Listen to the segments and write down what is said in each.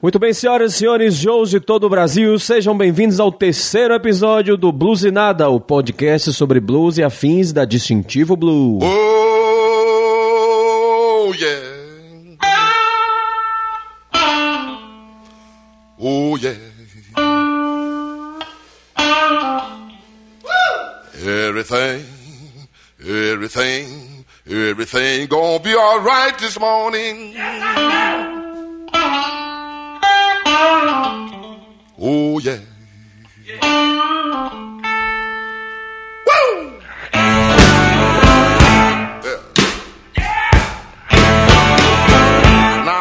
Muito bem, senhoras e senhores, Joes de todo o Brasil, sejam bem-vindos ao terceiro episódio do Blues e Nada, o podcast sobre blues e afins da Distintivo Blue. Oh, yeah. Oh, yeah. Everything, everything, everything gonna be alright this morning. Oh, yeah.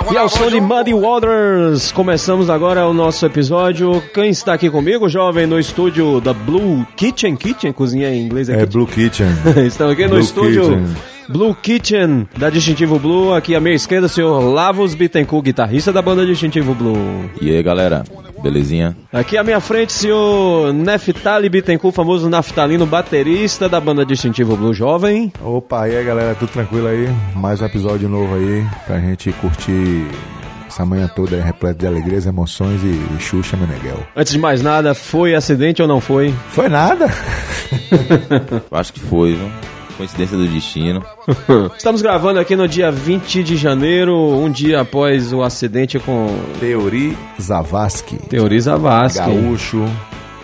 E ao som de Muddy Waters, começamos agora o nosso episódio. Quem está aqui comigo, jovem, no estúdio da Blue Kitchen? Kitchen? Cozinha em inglês É aqui. Blue Kitchen. Estamos aqui no Blue estúdio Kitchen. Blue Kitchen da Distintivo Blue. Aqui à minha esquerda, o senhor Lavos Bittencourt, guitarrista da banda Distintivo Blue. E aí galera, belezinha? Aqui à minha frente, senhor Neftali Bittencourt, famoso naftalino baterista da banda Distintivo Blue Jovem. Opa, e aí galera, tudo tranquilo aí? Mais um episódio novo aí pra gente curtir essa manhã toda aí, repleto de alegrias, emoções e, e Xuxa Meneghel. Antes de mais nada, foi acidente ou não foi? Foi nada? Acho que foi, viu? Coincidência do destino. Estamos gravando aqui no dia 20 de janeiro, um dia após o acidente com Teori Zavascki, Teoriza Vasque. gaúcho,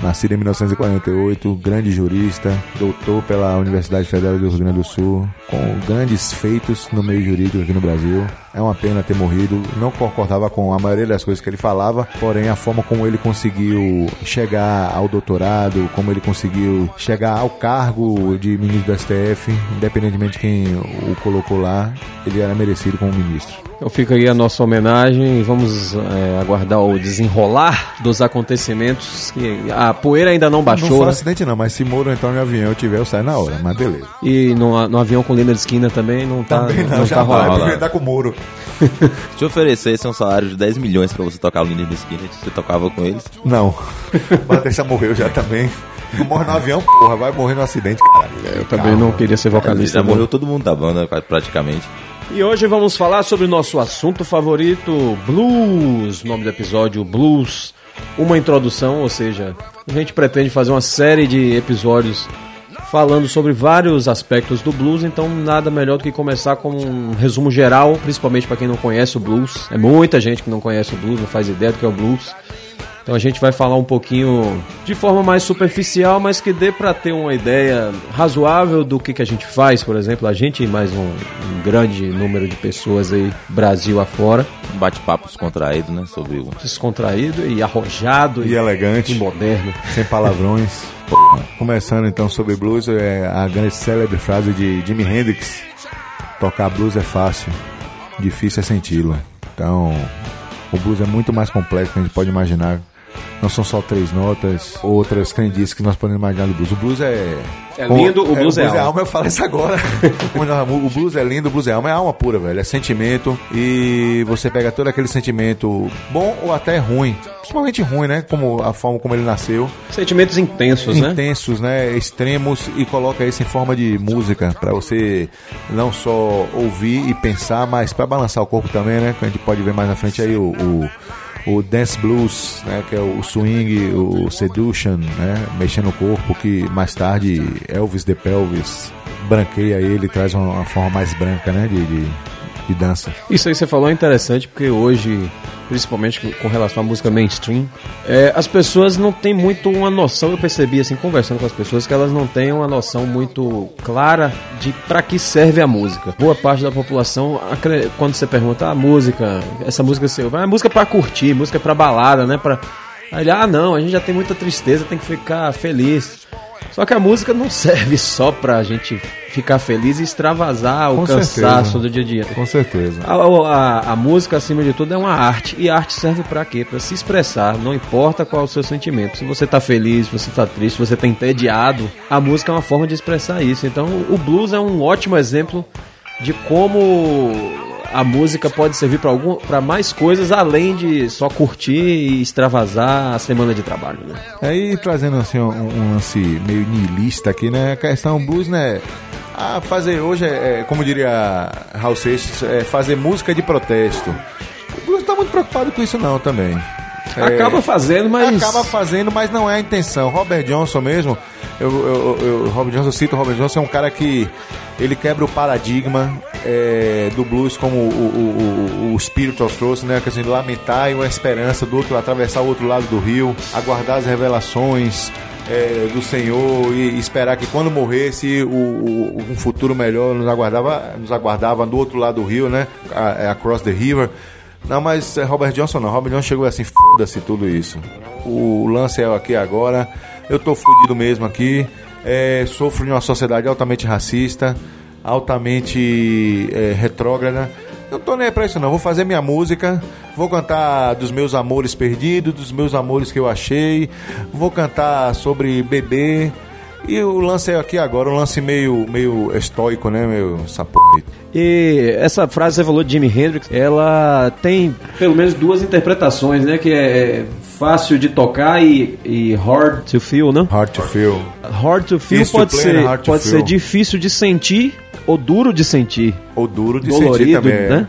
nascido em 1948, grande jurista, doutor pela Universidade Federal do Rio Grande do Sul, com grandes feitos no meio jurídico aqui no Brasil. É uma pena ter morrido, não concordava com a maioria das coisas que ele falava, porém a forma como ele conseguiu chegar ao doutorado, como ele conseguiu chegar ao cargo de ministro do STF, independentemente de quem o colocou lá, ele era merecido como ministro. Então fica aí a nossa homenagem e vamos é, aguardar o desenrolar dos acontecimentos. Que a poeira ainda não Não baixou, foi um acidente não, mas se Moro entrar no avião e tiver, eu saio na hora, mas beleza. E no, no avião com linda de esquina também não tá, Também não, não, já tá vai, rolando. porque tá com o Moro. Te oferecesse um salário de 10 milhões pra você tocar o do Skinner, você tocava com eles? Não. Batista morreu já também. Não morre no avião, porra. Vai morrer no acidente, caralho. Eu também não queria ser vocalista. Já não. morreu todo mundo da banda, praticamente. E hoje vamos falar sobre o nosso assunto favorito, blues. Nome do episódio, blues. Uma introdução, ou seja, a gente pretende fazer uma série de episódios falando sobre vários aspectos do blues, então nada melhor do que começar com um resumo geral, principalmente para quem não conhece o blues. É muita gente que não conhece o blues, não faz ideia do que é o blues. Então a gente vai falar um pouquinho de forma mais superficial, mas que dê para ter uma ideia razoável do que, que a gente faz, por exemplo, a gente e mais um, um grande número de pessoas aí, Brasil afora, Um bate-papo descontraído, né? Sobre o. descontraído e arrojado E elegante, e moderno. sem palavrões. Começando então sobre blues, é a grande célebre frase de Jimi Hendrix: Tocar blues é fácil, difícil é senti-lo. Então, o blues é muito mais complexo que a gente pode imaginar. Não são só três notas, outras crendices que nós podemos imaginar do blues. O blues é. É lindo, o blues é alma. Eu falo isso agora. o blues é lindo, o blues é alma. É alma pura, velho. É sentimento. E você pega todo aquele sentimento bom ou até ruim. Principalmente ruim, né? Como a forma como ele nasceu. Sentimentos intensos, né? Intensos, né? Extremos. E coloca isso em forma de música. Pra você não só ouvir e pensar, mas pra balançar o corpo também, né? Que a gente pode ver mais na frente aí o. o o dance blues, né, que é o swing, o seduction, né, mexendo o corpo, que mais tarde Elvis de Pelvis branqueia ele, traz uma, uma forma mais branca, né, de, de, de dança. Isso aí que você falou é interessante porque hoje, principalmente com- relação à música mainstream, é, as pessoas não têm muito uma noção. Eu percebi assim conversando com as pessoas que elas não têm uma noção muito clara de para que serve a música. Boa parte da população, quando você pergunta a música, essa música ouve, ah, é música para curtir, música para balada, né? Para Aí ah, não, a gente já tem muita tristeza, tem que ficar feliz. Só que a música não serve só pra gente ficar feliz e extravasar o Com cansaço certeza. do dia a dia. Com certeza. A, a- a música, acima de tudo, é uma arte. E arte serve pra quê? Pra se expressar. Não importa qual é o seu sentimento. Se você tá feliz, se você tá triste, se você tá entediado, a música é uma forma de expressar isso. Então, o blues é um ótimo exemplo de como a música pode servir para mais coisas além de só curtir e extravasar a semana de trabalho, né? Aí trazendo assim um, um lance meio niilista aqui, né? A questão blues, né? Ah, fazer hoje é, é, como diria Raul Seixas, é fazer música de protesto. O blues tá muito preocupado com isso não também. É, Acaba fazendo, mas. Acaba fazendo, mas não é a intenção. Robert Johnson mesmo, eu, eu, eu, Robert Johnson, eu cito o Robert Johnson, é um cara que ele quebra o paradigma é, do blues como o, o, o, o Spiritual trouxe, né? Que assim, lamentar e uma esperança do outro, atravessar o outro lado do rio, aguardar as revelações. É, do Senhor e esperar que quando morresse o, o, um futuro melhor nos aguardava, nos aguardava do outro lado do rio, né? A, across the river. Não, mas é Robert Johnson não. Robert Johnson chegou assim, foda-se tudo isso. O lance é aqui agora. Eu tô fudido mesmo aqui. É, sofro de uma sociedade altamente racista, altamente é, retrógrada. Não tô nem pra isso não. Vou fazer minha música. Vou cantar dos meus amores perdidos, dos meus amores que eu achei. Vou cantar sobre bebê. E o lance é aqui agora, um lance meio, meio estoico, né, meu? Essa porra aí. E essa frase que você falou de Jimi Hendrix, ela tem pelo menos duas interpretações, né? Que é fácil de tocar e, e hard to feel, né? Hard to feel. Hard to feel Easy to pode, play ser, to pode feel. ser difícil de sentir ou duro de sentir. Ou duro de Dolorido, sentir também. é. né?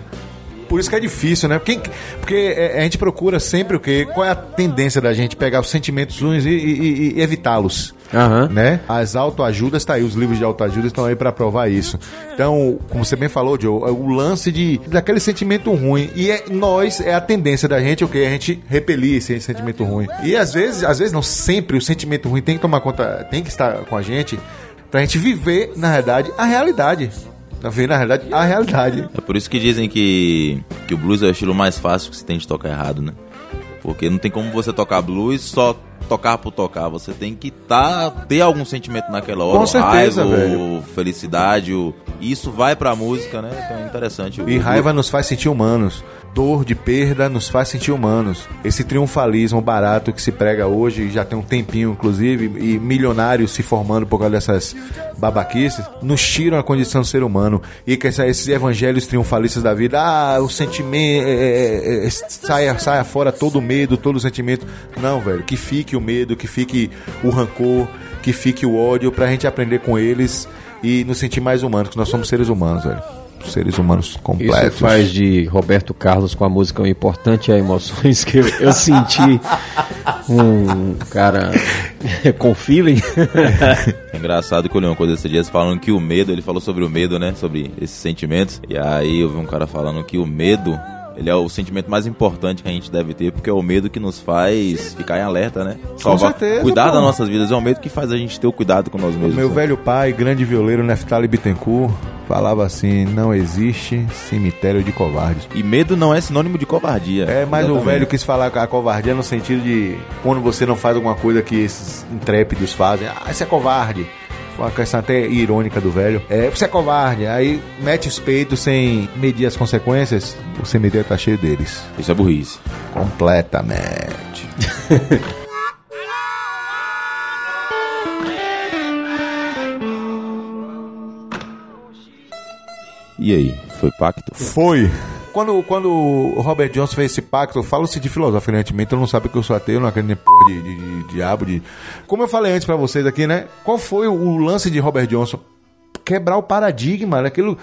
Por isso que é difícil, né? Porque, porque é, a gente procura sempre o quê? Qual é a tendência da gente pegar os sentimentos ruins e, e- e evitá-los? Aham. Né? As autoajudas tá aí, os livros de autoajuda estão aí para provar isso. Então, como você bem falou, Joe, é o lance de daquele sentimento ruim e é, nós é a tendência da gente o que a gente repelir esse sentimento ruim. E às vezes, às vezes não sempre o sentimento ruim tem que tomar conta, tem que estar com a gente pra gente viver na realidade a realidade. Viver na realidade a realidade. É por isso que dizem que, que o blues é o estilo mais fácil que se tem de tocar errado, né? Porque não tem como você tocar blues só tocar por tocar. Você tem que tá, ter algum sentimento naquela hora. Com certeza, raiva, velho. felicidade. Ou... Isso vai pra música, né? Então é interessante. E O- raiva nos faz sentir humanos. Dor de perda nos faz sentir humanos. Esse triunfalismo barato que se prega hoje, já tem um tempinho, inclusive, e milionários se formando por causa dessas babaquices, nos tiram a condição de ser humano. E que esses evangelhos triunfalistas da vida, ah, o sentimento, é, é, é, saia, saia fora todo o medo, todo o sentimento. Não, velho, que fique o medo, que fique o rancor, que fique o ódio, pra gente aprender com eles e nos sentir mais humanos, que nós somos seres humanos, velho. Seres humanos completos. Isso faz de Roberto Carlos com a música O Importante é Emoções, que eu, eu senti um cara com feeling. É engraçado que eu li uma coisa esses dias falando que o medo, ele falou sobre o medo, né? Sobre esses sentimentos. E aí eu vi um cara falando que o medo, ele é o sentimento mais importante que a gente deve ter, porque é o medo que nos faz ficar em alerta, né? certeza, Cuidar pô. das nossas vidas é o medo que faz a gente ter o cuidado com nós mesmos. Meu né? velho pai, grande violeiro Neftali Bittencourt, falava assim: não existe cemitério de covardes. E medo não é sinônimo de covardia. É, mas o velho quis falar a covardia no sentido de quando você não faz alguma coisa que esses intrépidos fazem. Ah, você é covarde. Foi uma questão até irônica do velho. É, você é covarde. Aí mete os peitos sem medir as consequências. O cemitério tá cheio deles. Isso é burrice. Completamente. E aí, foi pacto? Foi. Quando, quando o Robert Johnson fez esse pacto, falo-se de filosoficamente, eu não sabe que eu sou ateu, não acredito em porra de, de, de diabo, de... Como eu falei antes pra vocês aqui, né? Qual foi o lance de Robert Johnson? Quebrar o paradigma, daquilo...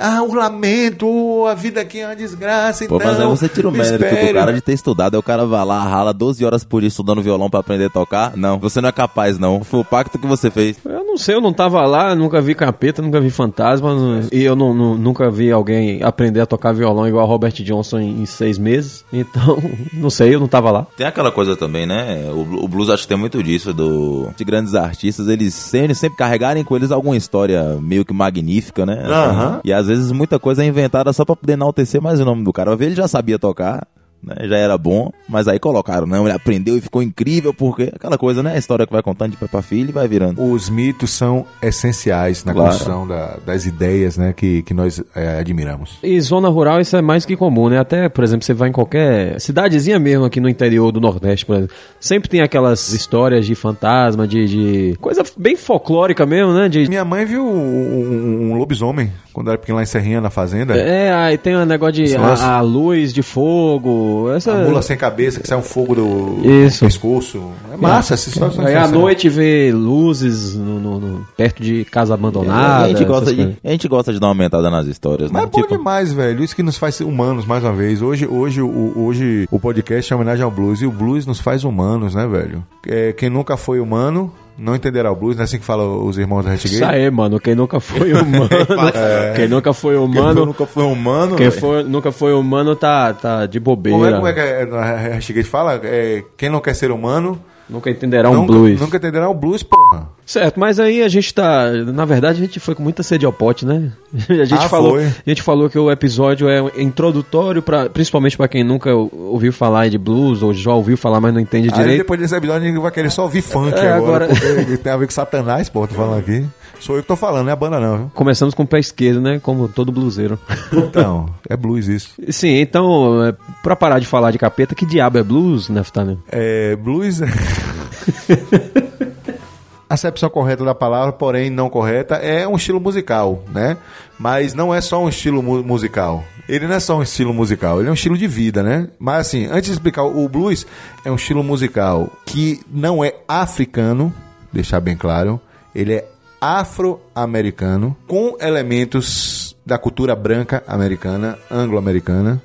Ah, o lamento, a vida aqui é uma desgraça, Pô, então... mas aí você tira o mérito espere. do cara de ter estudado. Aí o cara vai lá, rala 12 horas por dia estudando violão pra aprender a tocar. Não, você não é capaz, não. Foi o pacto que você fez. Eu não sei, eu não tava lá, nunca vi capeta, nunca vi fantasma, não- e eu não, não- nunca vi alguém aprender a tocar violão igual Robert Johnson em, em seis meses. Então, não sei, eu não tava lá. Tem aquela coisa também, né? O, o blues acho que tem muito disso, do, de grandes artistas, eles sempre, sempre carregarem com eles alguma história meio que magnífica, né? Aham. E às vezes muita coisa é inventada só pra poder enaltecer mais o nome do cara. Vai ver, ele já sabia tocar. Né, já era bom, mas aí colocaram, não, ele aprendeu e ficou incrível, porque aquela coisa, né? A história que vai contando de pai pra filho e vai virando. Os mitos são essenciais na Claro. construção da- das ideias né, que, que nós é, admiramos. E zona rural isso é mais que comum, né? Até, por exemplo, você vai em qualquer cidadezinha mesmo aqui no interior do Nordeste, por exemplo. Sempre tem aquelas histórias de fantasma, de, de coisa bem folclórica mesmo, né? De, Minha mãe viu um, um lobisomem quando era pequeno lá em Serrinha, na fazenda. é, aí tem um negócio de a, a luz de fogo, fogo, essa... A mula sem cabeça, que sai um fogo do, Isso. do pescoço. É massa, essas histórias são Aí à noite vê luzes no, no- no- perto de casa abandonada. a, gente gosta de, a gente gosta de dar uma aumentada nas histórias, né? Mas é bom demais, velho. Isso que nos faz humanos, mais uma vez. Hoje, hoje, o, hoje o podcast é homenagem ao blues. E o blues nos faz humanos, né, velho? É, quem nunca foi humano não entenderá o blues. Não é assim que falam os irmãos da Isso Retgate? aí, mano. Quem nunca foi humano. Quem nunca foi humano. nunca foi humano, Quem foi, nunca foi humano tá, tá de bobeira. Como é, como é que é, a Retgate fala? É, quem não quer ser humano Nunca entenderá um blues. nunca entenderá o blues, porra. Certo, mas aí a gente tá. Na verdade, a gente foi com muita sede ao pote, né? A gente, Ah, falou, foi. a gente falou que o episódio é introdutório, pra, principalmente pra quem nunca ouviu falar de blues, ou já ouviu falar, mas não entende Aí direito. depois desse episódio a gente vai querer só ouvir funk É, agora, agora- porque tem a ver com Satanás, pô, tô falando aqui. Sou eu que tô falando, não é a banda não, viu? Começamos com o pé esquerdo, né? Como todo bluseiro. Então, é blues isso. Sim, então, é, pra parar de falar de capeta, que diabo é blues, Neftali? É, blues. A acepção correta da palavra, porém não correta, é um estilo musical, né? Mas não é só um estilo mu- musical. Ele não é só um estilo musical, ele é um estilo de vida, né? Mas assim, antes de explicar, o blues é um estilo musical que não é africano, deixar bem claro, ele é afro-americano, com elementos da cultura branca americana, anglo-americana,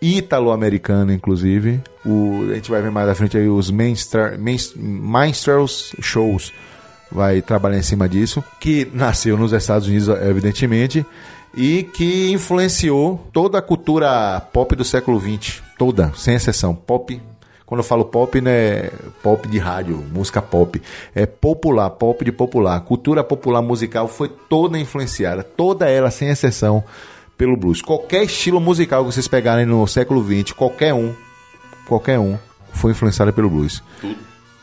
ítalo-americana, inclusive. O, a gente vai ver mais à frente aí os minstrel, minst- minstrels shows. Vai trabalhar em cima disso. Que nasceu nos Estados Unidos, evidentemente. E que influenciou toda a cultura pop do século XX. Toda, sem exceção. Pop. Quando eu falo pop, não é pop de rádio, música pop. É popular, pop de popular. A cultura popular musical foi toda influenciada, toda ela, sem exceção, pelo blues. Qualquer estilo musical que vocês pegarem no século XX, qualquer um, qualquer um, foi influenciado pelo blues.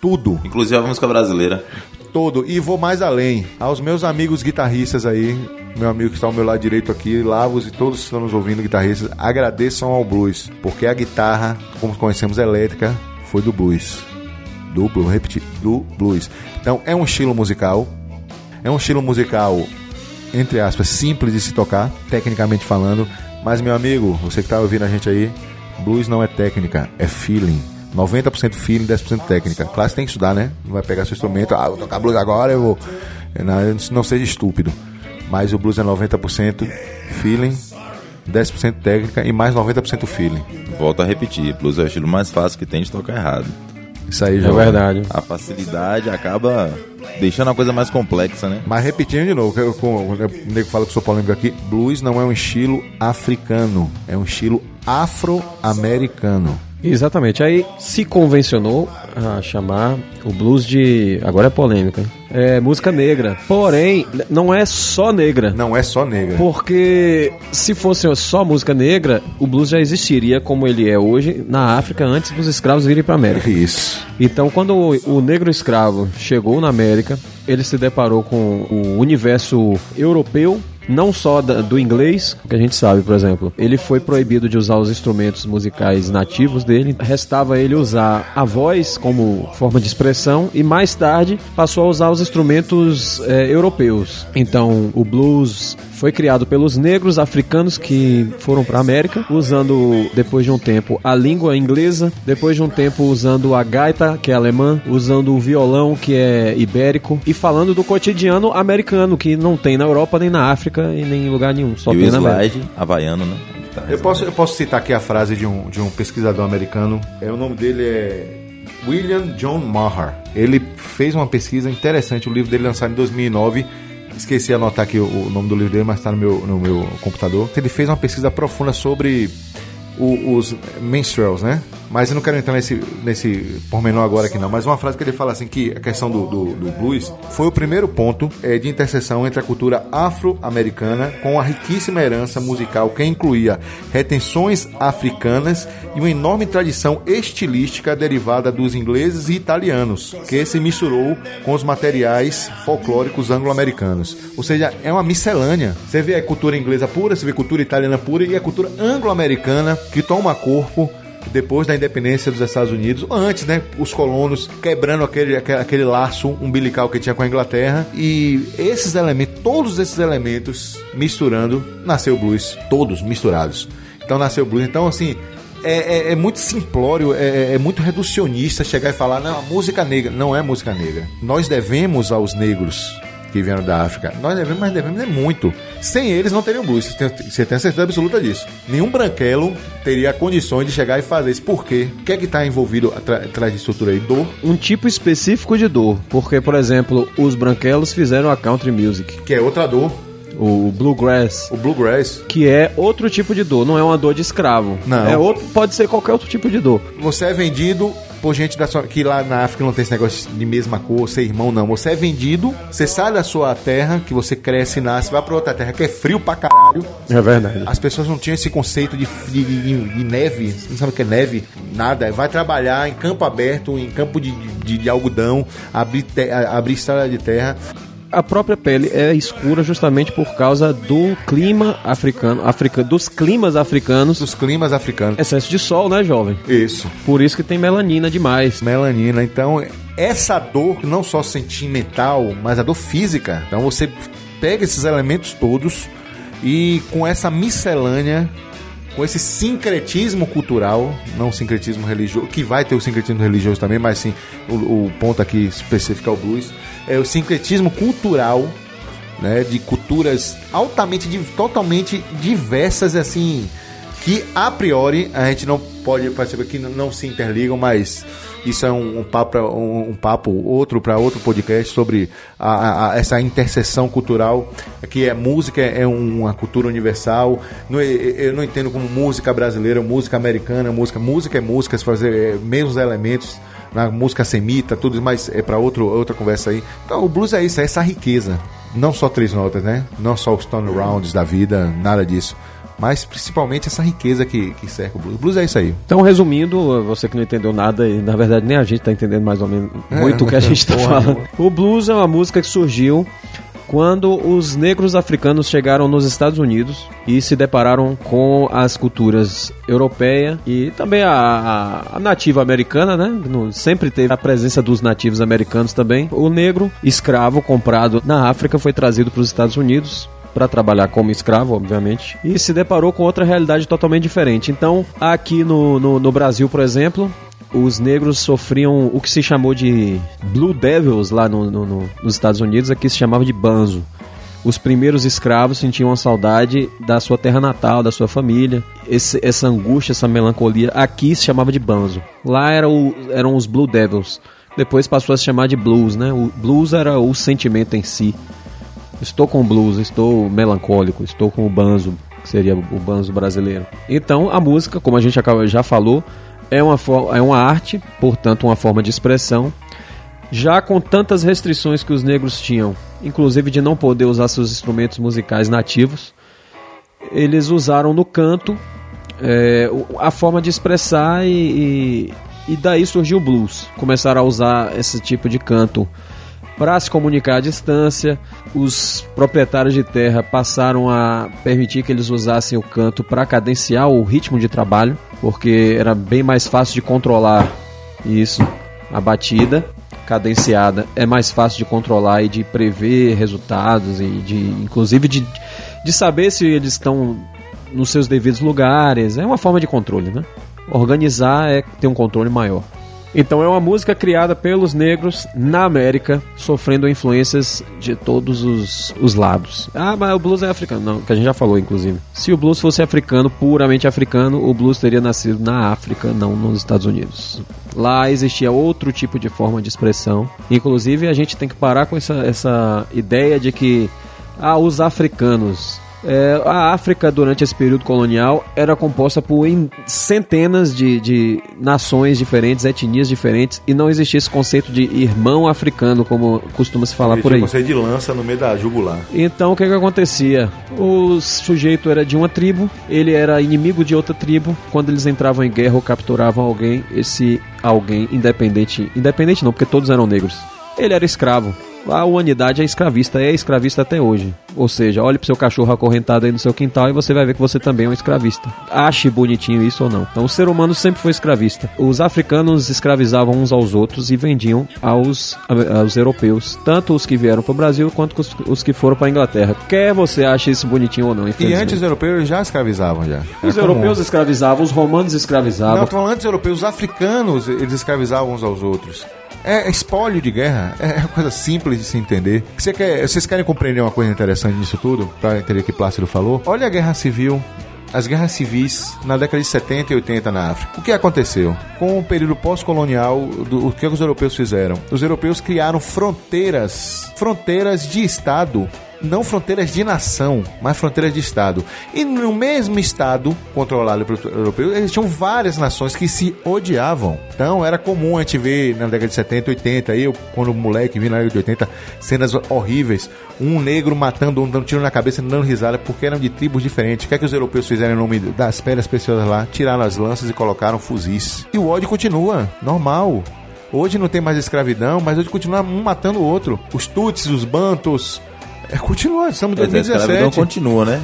Tudo, Inclusive a música brasileira. todo. E vou mais além. Aos meus amigos guitarristas aí, meu amigo que está ao meu lado direito aqui, Lavos e todos que estão nos ouvindo, guitarristas, agradeçam ao blues. Porque a guitarra, como conhecemos elétrica, foi do blues. Do blues, repetir, do blues. Então é um estilo musical. É um estilo musical, entre aspas, simples de se tocar, tecnicamente falando. Mas, meu amigo, você que está ouvindo a gente aí, blues não é técnica, é feeling. 90% feeling, 10% técnica. Claro, você tem que estudar, né? Não vai pegar seu instrumento, ah, vou tocar blues agora, eu vou. Não, não seja estúpido. Mas o blues é 90% feeling, 10% técnica e mais 90% feeling. Volto a repetir, blues é o estilo mais fácil que tem de tocar errado. Isso aí, É João. verdade. A facilidade acaba deixando a coisa mais complexa, né? Mas repetindo de novo, eu- com- o nego fala que eu sou polêmico aqui, blues não é um estilo africano, é um estilo afro-americano. Exatamente. Aí se convencionou a chamar o blues de. Agora é polêmica, hein? É música negra. Porém, não é só negra. Não é só negra. Porque se fosse só música negra, o blues já existiria como ele é hoje na África antes dos escravos virem para América. Isso. Então, quando o, o negro escravo chegou na América, ele se deparou com o universo europeu, não só da- do inglês, que a gente sabe, por exemplo. Ele foi proibido de usar os instrumentos musicais nativos dele, restava ele usar a voz como forma de expressão e mais tarde passou a usar os instrumentos eh, europeus. Então, o blues foi criado pelos negros africanos que foram para a América, usando depois de um tempo a língua inglesa, depois de um tempo usando a gaita, que é alemã, usando o violão, que é ibérico, e falando do cotidiano americano, que não tem na Europa, nem na África e nem em lugar nenhum, só e tem o slide havaiano, né? Tá Eu posso, eu posso citar aqui a frase de um, de um pesquisador americano. É, o nome dele é William John Maher. Ele fez uma pesquisa interessante. O livro dele lançado em 2009. Esqueci de anotar aqui o, nome do livro dele, mas está no meu, no meu computador. Ele fez uma pesquisa profunda sobre o- os minstrels, né? Mas eu não quero entrar nesse, nesse pormenor agora aqui não. Mas uma frase que ele fala assim que a questão do, do, do blues foi o primeiro ponto eh, de interseção entre a cultura afro-americana com a riquíssima herança musical que incluía retenções africanas e uma enorme tradição estilística derivada dos ingleses e italianos, que se misturou com os materiais folclóricos anglo-americanos. Ou seja, é uma miscelânea. Você vê a cultura inglesa pura, você vê a cultura italiana pura e a cultura anglo-americana que toma corpo depois da independência dos Estados Unidos, antes, né, os colonos quebrando aquele, aquele, aquele laço umbilical que tinha com a Inglaterra e esses elementos, todos esses elementos misturando, nasceu o blues, todos misturados. Então nasceu o blues. Então assim, é, é, é muito simplório, é, é muito reducionista chegar e falar, não, música negra não é música negra. Nós devemos aos negros que vieram da África. Nós devemos, mas devemos é muito. Sem eles não teriam blues. Você tem, você tem a certeza absoluta disso. Nenhum branquelo teria condições de chegar e fazer isso. Por quê? O que é que está envolvido atrás de estrutura aí? Dor. Um tipo específico de dor. Porque, por exemplo, os branquelos fizeram a country music. Que é outra dor. O bluegrass. O bluegrass. Que é outro tipo de dor, não é uma dor de escravo. Não. É outro, pode ser qualquer outro tipo de dor. Você é vendido por gente da sua, que lá na África não tem esse negócio de mesma cor, ser irmão, não. Você é vendido, você sai da sua terra, que você cresce e nasce, vai pra outra terra que é frio pra caralho. É verdade. As pessoas não tinham esse conceito de, de, de, de neve, você não sabe o que é neve, nada. Vai trabalhar em campo aberto, em campo de, de, algodão, abrir, te, abrir estrada de terra a própria pele é escura justamente por causa do clima africano, africa, dos climas africanos. Dos climas africanos. Excesso de sol, né, jovem? Isso. Por isso que tem melanina demais. Melanina. Então, essa dor, não só sentimental, mas a dor física. Então, você pega esses elementos todos e com essa miscelânea com esse sincretismo cultural, não sincretismo religioso, que vai ter o sincretismo religioso também, mas sim, o, o ponto aqui específico é o blues, é o sincretismo cultural, né, de culturas altamente, totalmente diversas, assim, que a priori a gente não pode perceber que não se interligam, mas isso é um, um papo, um, um, papo outro para outro podcast sobre a, a, essa interseção cultural que é música é uma cultura universal. Não, eu não entendo como música brasileira, música americana, música música é música, fazer é, mesmos elementos na música semita, tudo, mas é para outro outra conversa aí. Então o blues é isso, é essa riqueza. Não só três notas, né? Não só os turnarounds da vida, nada disso mas principalmente essa riqueza que, que cerca o blues. O blues é isso aí. Então, resumindo, você que não entendeu nada, e na verdade nem a gente está entendendo mais ou menos é, muito o que a gente está falando. O blues é uma música que surgiu quando os negros africanos chegaram nos Estados Unidos e se depararam com as culturas europeia e também a, a, nativa americana, né? No, sempre teve a presença dos nativos americanos também. O negro escravo comprado na África foi trazido para os Estados Unidos para trabalhar como escravo, obviamente, e se deparou com outra realidade totalmente diferente. Então, aqui no, no, no Brasil, por exemplo, os negros sofriam o que se chamou de Blue Devils lá no, no, no, nos Estados Unidos, aqui se chamava de banzo. Os primeiros escravos sentiam a saudade da sua terra natal, da sua família. Esse, essa angústia, essa melancolia, aqui se chamava de banzo. Lá era o, eram os Blue Devils. Depois passou a se chamar de blues, né? O blues era o sentimento em si. Estou com blues, estou melancólico, estou com o banzo, que seria o banzo brasileiro. Então, a música, como a gente já falou, é uma, é uma arte, portanto, uma forma de expressão. Já com tantas restrições que os negros tinham, inclusive de não poder usar seus instrumentos musicais nativos, eles usaram no canto é, a forma de expressar e, e, e daí surgiu o blues. Começaram a usar esse tipo de canto para se comunicar à distância. Os proprietários de terra passaram a permitir que eles usassem o canto para cadenciar o ritmo de trabalho, porque era bem mais fácil de controlar isso, a batida cadenciada é mais fácil de controlar e de prever resultados e de inclusive de, de saber se eles estão nos seus devidos lugares. É uma forma de controle, né? Organizar é ter um controle maior. Então é uma música criada pelos negros na América, sofrendo influências de todos os, os lados. Ah, mas o blues é africano. Não, que a gente já falou, inclusive. Se o blues fosse africano, puramente africano, o blues teria nascido na África, não nos Estados Unidos. Lá existia outro tipo de forma de expressão. Inclusive, a gente tem que parar com essa, essa ideia de que ah, os africanos é, a África, durante esse período colonial, era composta por centenas de, de nações diferentes, etnias diferentes, e não existia esse conceito de irmão africano, como costuma se falar por aí. conceito de lança no meio da jugular. Então, o que, que acontecia? O sujeito era de uma tribo, ele era inimigo de outra tribo. Quando eles entravam em guerra ou capturavam alguém, esse alguém, independente, independente não, porque todos eram negros, ele era escravo a humanidade é escravista, é escravista até hoje. Ou seja, olhe pro seu cachorro acorrentado aí no seu quintal e você vai ver que você também é um escravista. Ache bonitinho isso ou não. Então o ser humano sempre foi escravista. Os africanos escravizavam uns aos outros e vendiam aos, aos europeus, tanto os que vieram pro Brasil quanto os, os que foram pra Inglaterra. Quer você ache isso bonitinho ou não, E antes os europeus já escravizavam já. Os Era comum. europeus escravizavam, os romanos escravizavam. Não, tô falando antes dos europeus, os africanos, eles escravizavam uns aos outros. É espólio de guerra, é uma coisa simples de se entender. Você quer, vocês querem compreender uma coisa interessante nisso tudo? Pra entender o que Plácido falou? Olha a guerra civil, as guerras civis na década de 70 e 80 na África. O que aconteceu? Com o período pós-colonial, o que os europeus fizeram? Os europeus criaram fronteiras, fronteiras de Estado não fronteiras de nação, mas fronteiras de Estado. E no mesmo Estado, controlado pelos europeus, existiam várias nações que se odiavam. Então era comum a gente ver na década de 70, 80, eu, quando moleque, vi na década de 80, cenas horríveis. Um negro matando um, dando tiro na cabeça dando risada, porque eram de tribos diferentes. O que é que os europeus fizeram em nome das pedras preciosas lá? Tiraram as lanças e colocaram fuzis. E o ódio continua, normal. Hoje não tem mais escravidão, mas hoje continua um matando o outro. Os Tutsis, os Bantos, é, continua, estamos em Quer dizer, a escravidão 2017. continua, né?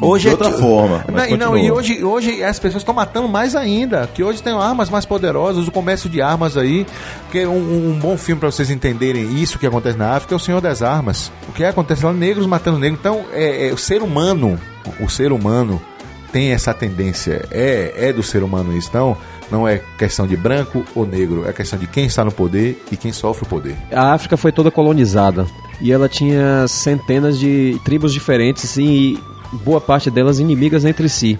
Hoje de é outra ti- forma. Mas Não, e e hoje, hoje as pessoas estão matando mais ainda. Que hoje tem armas mais poderosas, o comércio de armas aí. Que é um, um bom filme para vocês entenderem isso que acontece na África é o Senhor das Armas. O que acontece lá, negros matando negros. Então, é, é, o ser humano, o ser humano tem essa tendência. É, é do ser humano isso. Então, não é questão de branco ou negro, é questão de quem está no poder e quem sofre o poder. A África foi toda colonizada e ela tinha centenas de tribos diferentes e boa parte delas inimigas entre si.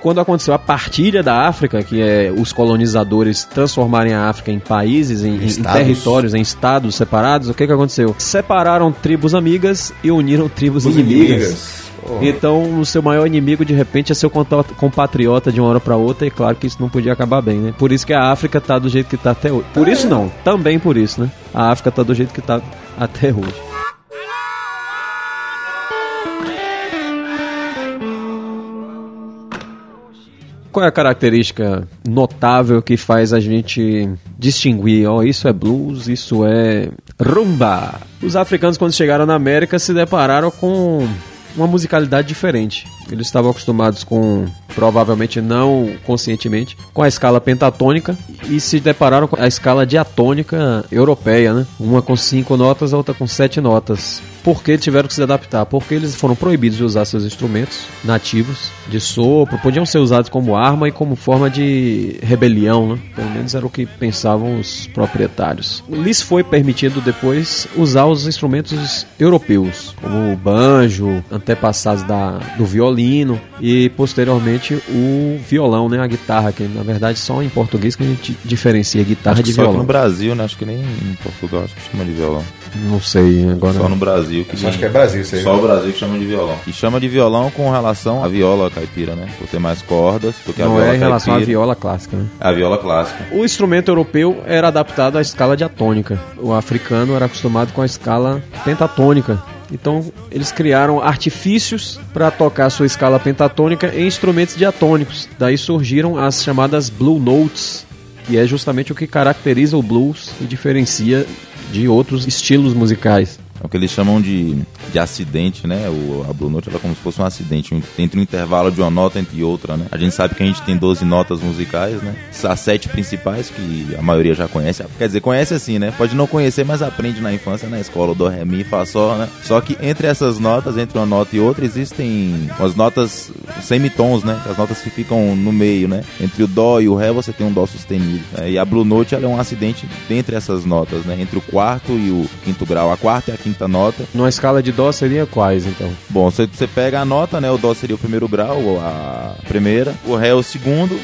Quando aconteceu a partilha da África, que é os colonizadores transformarem a África em países, em, em territórios, em estados separados, o que, que aconteceu? Separaram tribos amigas e uniram tribos inimigas. Então, o seu maior inimigo, de repente, é seu compatriota de uma hora pra outra, e claro que isso não podia acabar bem, né? Por isso que a África tá do jeito que tá até hoje. Por isso não, também por isso, né? A África tá do jeito que tá até hoje. Qual é a característica notável que faz a gente distinguir, ó, isso é blues, isso é rumba? Os africanos quando chegaram na América se depararam com uma musicalidade diferente. Eles estavam acostumados com, provavelmente não conscientemente, com a escala pentatônica e se depararam com a escala diatônica europeia, né? Uma com cinco notas, a outra com sete notas. Por que tiveram que se adaptar? Porque eles foram proibidos de usar seus instrumentos nativos de sopro, podiam ser usados como arma e como forma de rebelião, né? Pelo menos era o que pensavam os proprietários. Lhes foi permitido depois usar os instrumentos europeus, como o banjo, antepassados da, do violino e posteriormente o violão, né? A guitarra, que na verdade só em português que a gente diferencia guitarra Acho de que só que violão. no Brasil, né? Acho que nem em Portugal acho que chama de violão. Não sei agora. Só no Brasil que Acho que é Brasil isso aí. Só o Brasil que chama de violão. E chama de violão com relação à viola caipira, né? Por ter mais cordas do que a Não viola é em relação à caipira. viola clássica, né? A viola clássica. O instrumento europeu era adaptado à escala diatônica. O africano era acostumado com a escala pentatônica. Então, eles criaram artifícios para tocar sua escala pentatônica em instrumentos diatônicos. Daí surgiram as chamadas blue notes, que é justamente o que caracteriza o blues e diferencia de outros estilos musicais. É o que eles chamam de, de acidente, né? O, a Blue Note é como se fosse um acidente entre um intervalo de uma nota entre outra, né? A gente sabe que a gente tem 12 notas musicais, né? As sete principais, que a maioria já conhece. Quer dizer, conhece assim, né? Pode não conhecer, mas aprende na infância, na escola, o do, ré, mi, fá, sol, né? Só que entre essas notas, entre uma nota e outra, existem as notas semitons, né? As notas que ficam no meio, né? Entre o dó e o ré você tem um dó sustenido. né? E a Blue Note ela é um acidente dentre essas notas, né? Entre o quarto e o quinto grau. A quarta e a quinta nota. Numa escala de dó seria quais, então? Bom, você, pega a nota, né? O dó seria o primeiro grau, a primeira. O ré é o segundo.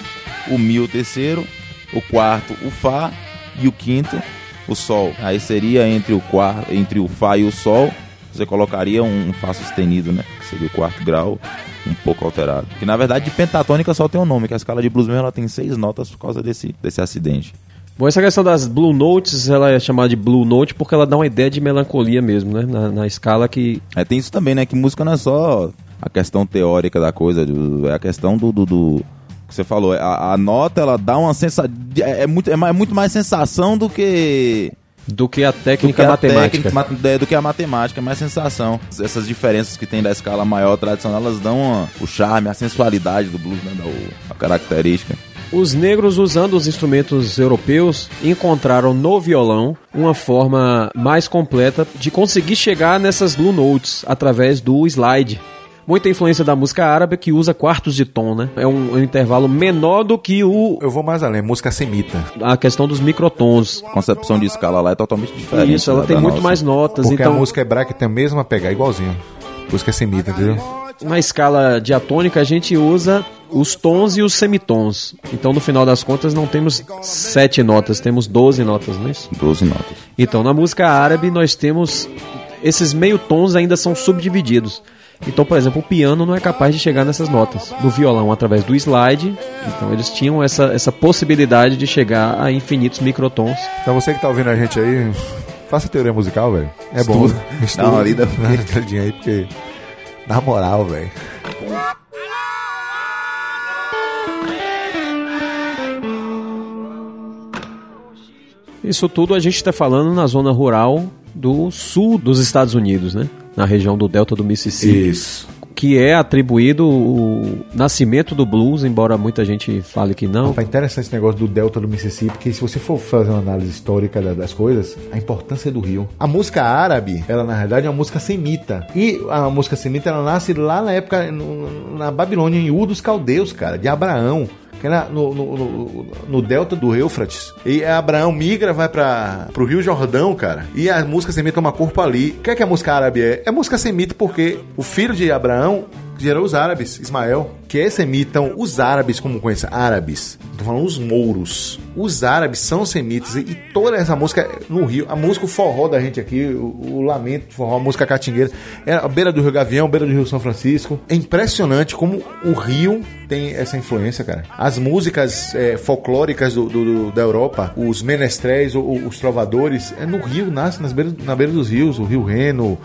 O mi o terceiro. O quarto, o fá. E o quinto, o sol. Aí seria entre o, quarto, entre o fá e o sol. Você colocaria um, um fá sustenido, né? Que seria o quarto grau, um pouco alterado. Que na verdade de pentatônica só tem um nome, que a escala de blues mesmo ela tem seis notas por causa desse, desse acidente. Bom, essa questão das Blue Notes, ela é chamada de Blue Note porque ela dá uma ideia de melancolia mesmo, né? Na, na escala que É, tem isso também, né? Que música não é só a questão teórica da coisa, do- é a questão do. do, do- que você falou, a, a nota ela dá uma sensação. É, é muito, é, mais- é muito mais sensação do que Do que a do técnica que a matemática. técnica, é, do que a matemática, mais sensação. Essas diferenças que tem da escala maior tradicional, elas dão uma- o charme, a sensualidade do blues, né? dá o- a característica. Os negros, usando os instrumentos europeus, encontraram no violão uma forma mais completa de conseguir chegar nessas blue notes através do slide. Muita influência da música árabe que usa quartos de tom, né? É um, um intervalo menor do que o, Eu vou mais além, música semita. a questão dos microtons. A concepção de escala lá é totalmente diferente. Isso, ela tem muito nossa. mais notas. Porque então, a música hebraica tem a mesma pegada, igualzinho. Música semita, entendeu? Na escala diatônica, a gente usa os tons e os semitons. Então, no final das contas, não temos sete notas, temos 12 notas, não é isso? 12 notas. Então, na música árabe, nós temos. Esses meio tons ainda são subdivididos. Então, por exemplo, o piano não é capaz de chegar nessas notas. No violão, através do slide, então eles tinham essa, essa possibilidade de chegar a infinitos microtons. Então você que tá ouvindo a gente aí, faça teoria musical, velho. É bom. Estuda. Dá uma lida. Dá uma lidinha aí, porque... Na moral, velho. Isso tudo a gente está falando na zona rural do sul dos Estados Unidos, né? Na região do delta do Mississippi. Isso. Que é atribuído o nascimento do blues, embora muita gente fale que não. Rapaz, interessante esse negócio do delta do Mississippi, porque se você for fazer uma análise histórica da- das coisas, a importância do rio. A música árabe, ela na realidade é uma música semita. E a música semita, ela nasce lá na época, na Babilônia, em Ur dos Caldeus, cara, de Abraão. Que no, no, no- no delta do Eufrates. E Abraão migra, vai para pro Rio Jordão, cara. E a música semita toma corpo ali. O que é que a música árabe é? É música semita porque o filho de Abraão gerou os árabes, Ismael, que semitam os árabes como conhecem árabes. Tô falando os mouros. Os árabes são semitas e, toda essa música no Rio, a música o forró da gente aqui, o, o lamento forró, a música catingueira, é a beira do Rio Gavião, beira do Rio São Francisco. É impressionante como o Rio tem essa influência, cara. As músicas é, folclóricas do, do- do- da Europa, os menestréis, o- o- os trovadores, é no Rio, nasce nas beiras, na beira dos rios, o Rio Reno,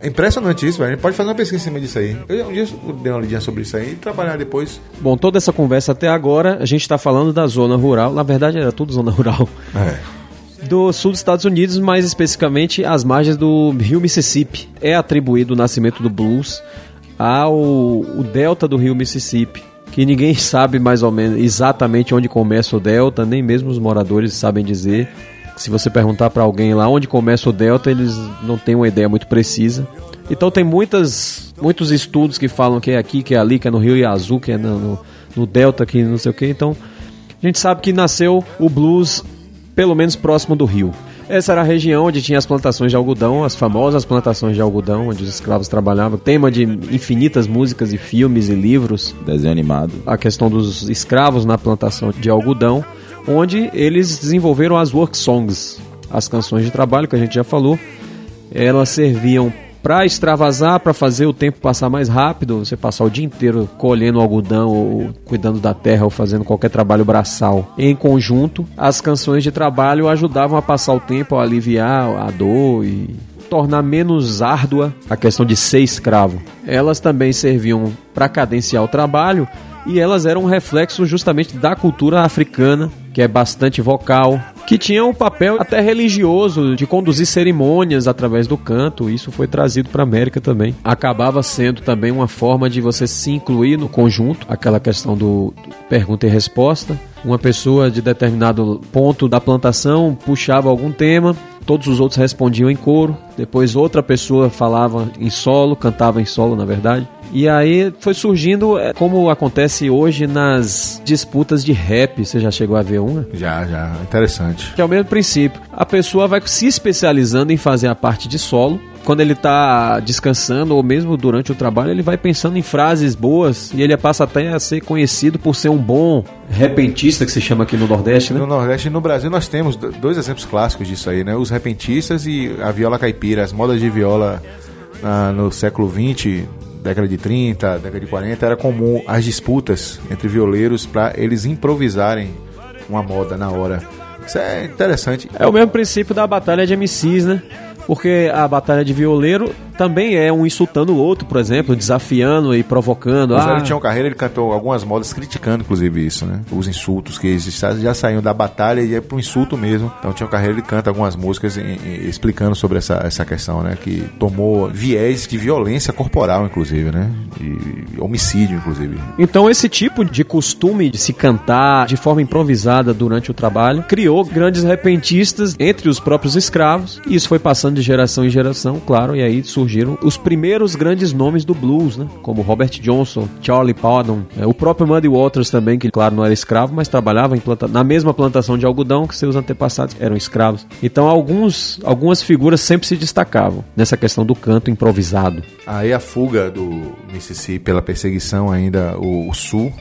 é impressionante isso, velho. A gente pode fazer uma pesquisa em cima disso aí. Eu um dia dei uma lidinha sobre isso aí e trabalhar depois. Bom, toda essa conversa até agora, a gente está falando da zona rural. Na verdade, era tudo zona rural. Do sul dos Estados Unidos, mais especificamente às margens do rio Mississippi. É atribuído o nascimento do blues ao o delta do rio Mississippi. Que ninguém sabe mais ou menos exatamente onde começa o delta, nem mesmo os moradores sabem dizer. Se você perguntar para alguém lá onde começa o delta, eles não têm uma ideia muito precisa. Então tem muitas, muitos estudos que falam que é aqui, que é ali, que é no Rio Azul, que é no, no, no delta, que não sei o que. Então a gente sabe que nasceu o blues pelo menos próximo do rio. Essa era a região onde tinha as plantações de algodão, as famosas plantações de algodão, onde os escravos trabalhavam. Tema de infinitas músicas e filmes e livros Desenho animado. a questão dos escravos na plantação de algodão, onde eles desenvolveram as work songs, as canções de trabalho que a gente já falou. Elas serviam para extravasar, para fazer o tempo passar mais rápido, você passar o dia inteiro colhendo algodão ou cuidando da terra ou fazendo qualquer trabalho braçal. Em conjunto, as canções de trabalho ajudavam a passar o tempo, a aliviar a dor e tornar menos árdua a questão de ser escravo. Elas também serviam para cadenciar o trabalho e elas eram um reflexo justamente da cultura africana, que é bastante vocal, que tinha um papel até religioso de conduzir cerimônias através do canto. Isso foi trazido para a América também. Acabava sendo também uma forma de você se incluir no conjunto, aquela questão do, pergunta e resposta. Uma pessoa de determinado ponto da plantação puxava algum tema, todos os outros respondiam em coro. Depois outra pessoa falava em solo, cantava em solo, na verdade. E aí foi surgindo, é, como acontece hoje nas disputas de rap. Você já chegou a ver uma? Já, já. Interessante. Que é o mesmo princípio. A pessoa vai se especializando em fazer a parte de solo. Quando ele está descansando ou mesmo durante o trabalho, ele vai pensando em frases boas e ele passa até a ser conhecido por ser um bom repentista, que se chama aqui no Nordeste, né? No Nordeste e no Brasil nós temos do- dois exemplos clássicos disso aí, né? Os repentistas e a viola caipira, as modas de viola ah, no século XX, década de 30, década de 40, era comum as disputas entre violeiros para eles improvisarem uma moda na hora. Isso é interessante. É o mesmo princípio da batalha de MCs, né? Porque a batalha de violeiro também é um insultando o outro, por exemplo, desafiando e provocando. O ah, Velho Tião Carreira, ele cantou algumas modas criticando, inclusive, isso, né? Os insultos, que já saíam da batalha e é pro insulto mesmo. Então, o Tião Carreira, ele canta algumas músicas em- em- explicando sobre essa, essa questão, né? Que tomou viés de violência corporal, inclusive, né? E homicídio, inclusive. Então esse tipo de costume de se cantar de forma improvisada durante o trabalho criou grandes repentistas entre os próprios escravos e isso foi passando de geração em geração, claro, e aí surgiram os primeiros grandes nomes do blues, né? Como Robert Johnson, Charlie Parton, é, o próprio Muddy Waters também, que claro não era escravo, mas trabalhava planta- na mesma plantação de algodão que seus antepassados eram escravos. Então alguns, algumas figuras sempre se destacavam nessa questão do canto improvisado. Aí a fuga do Mississippi pela perseguição ainda o, o sul,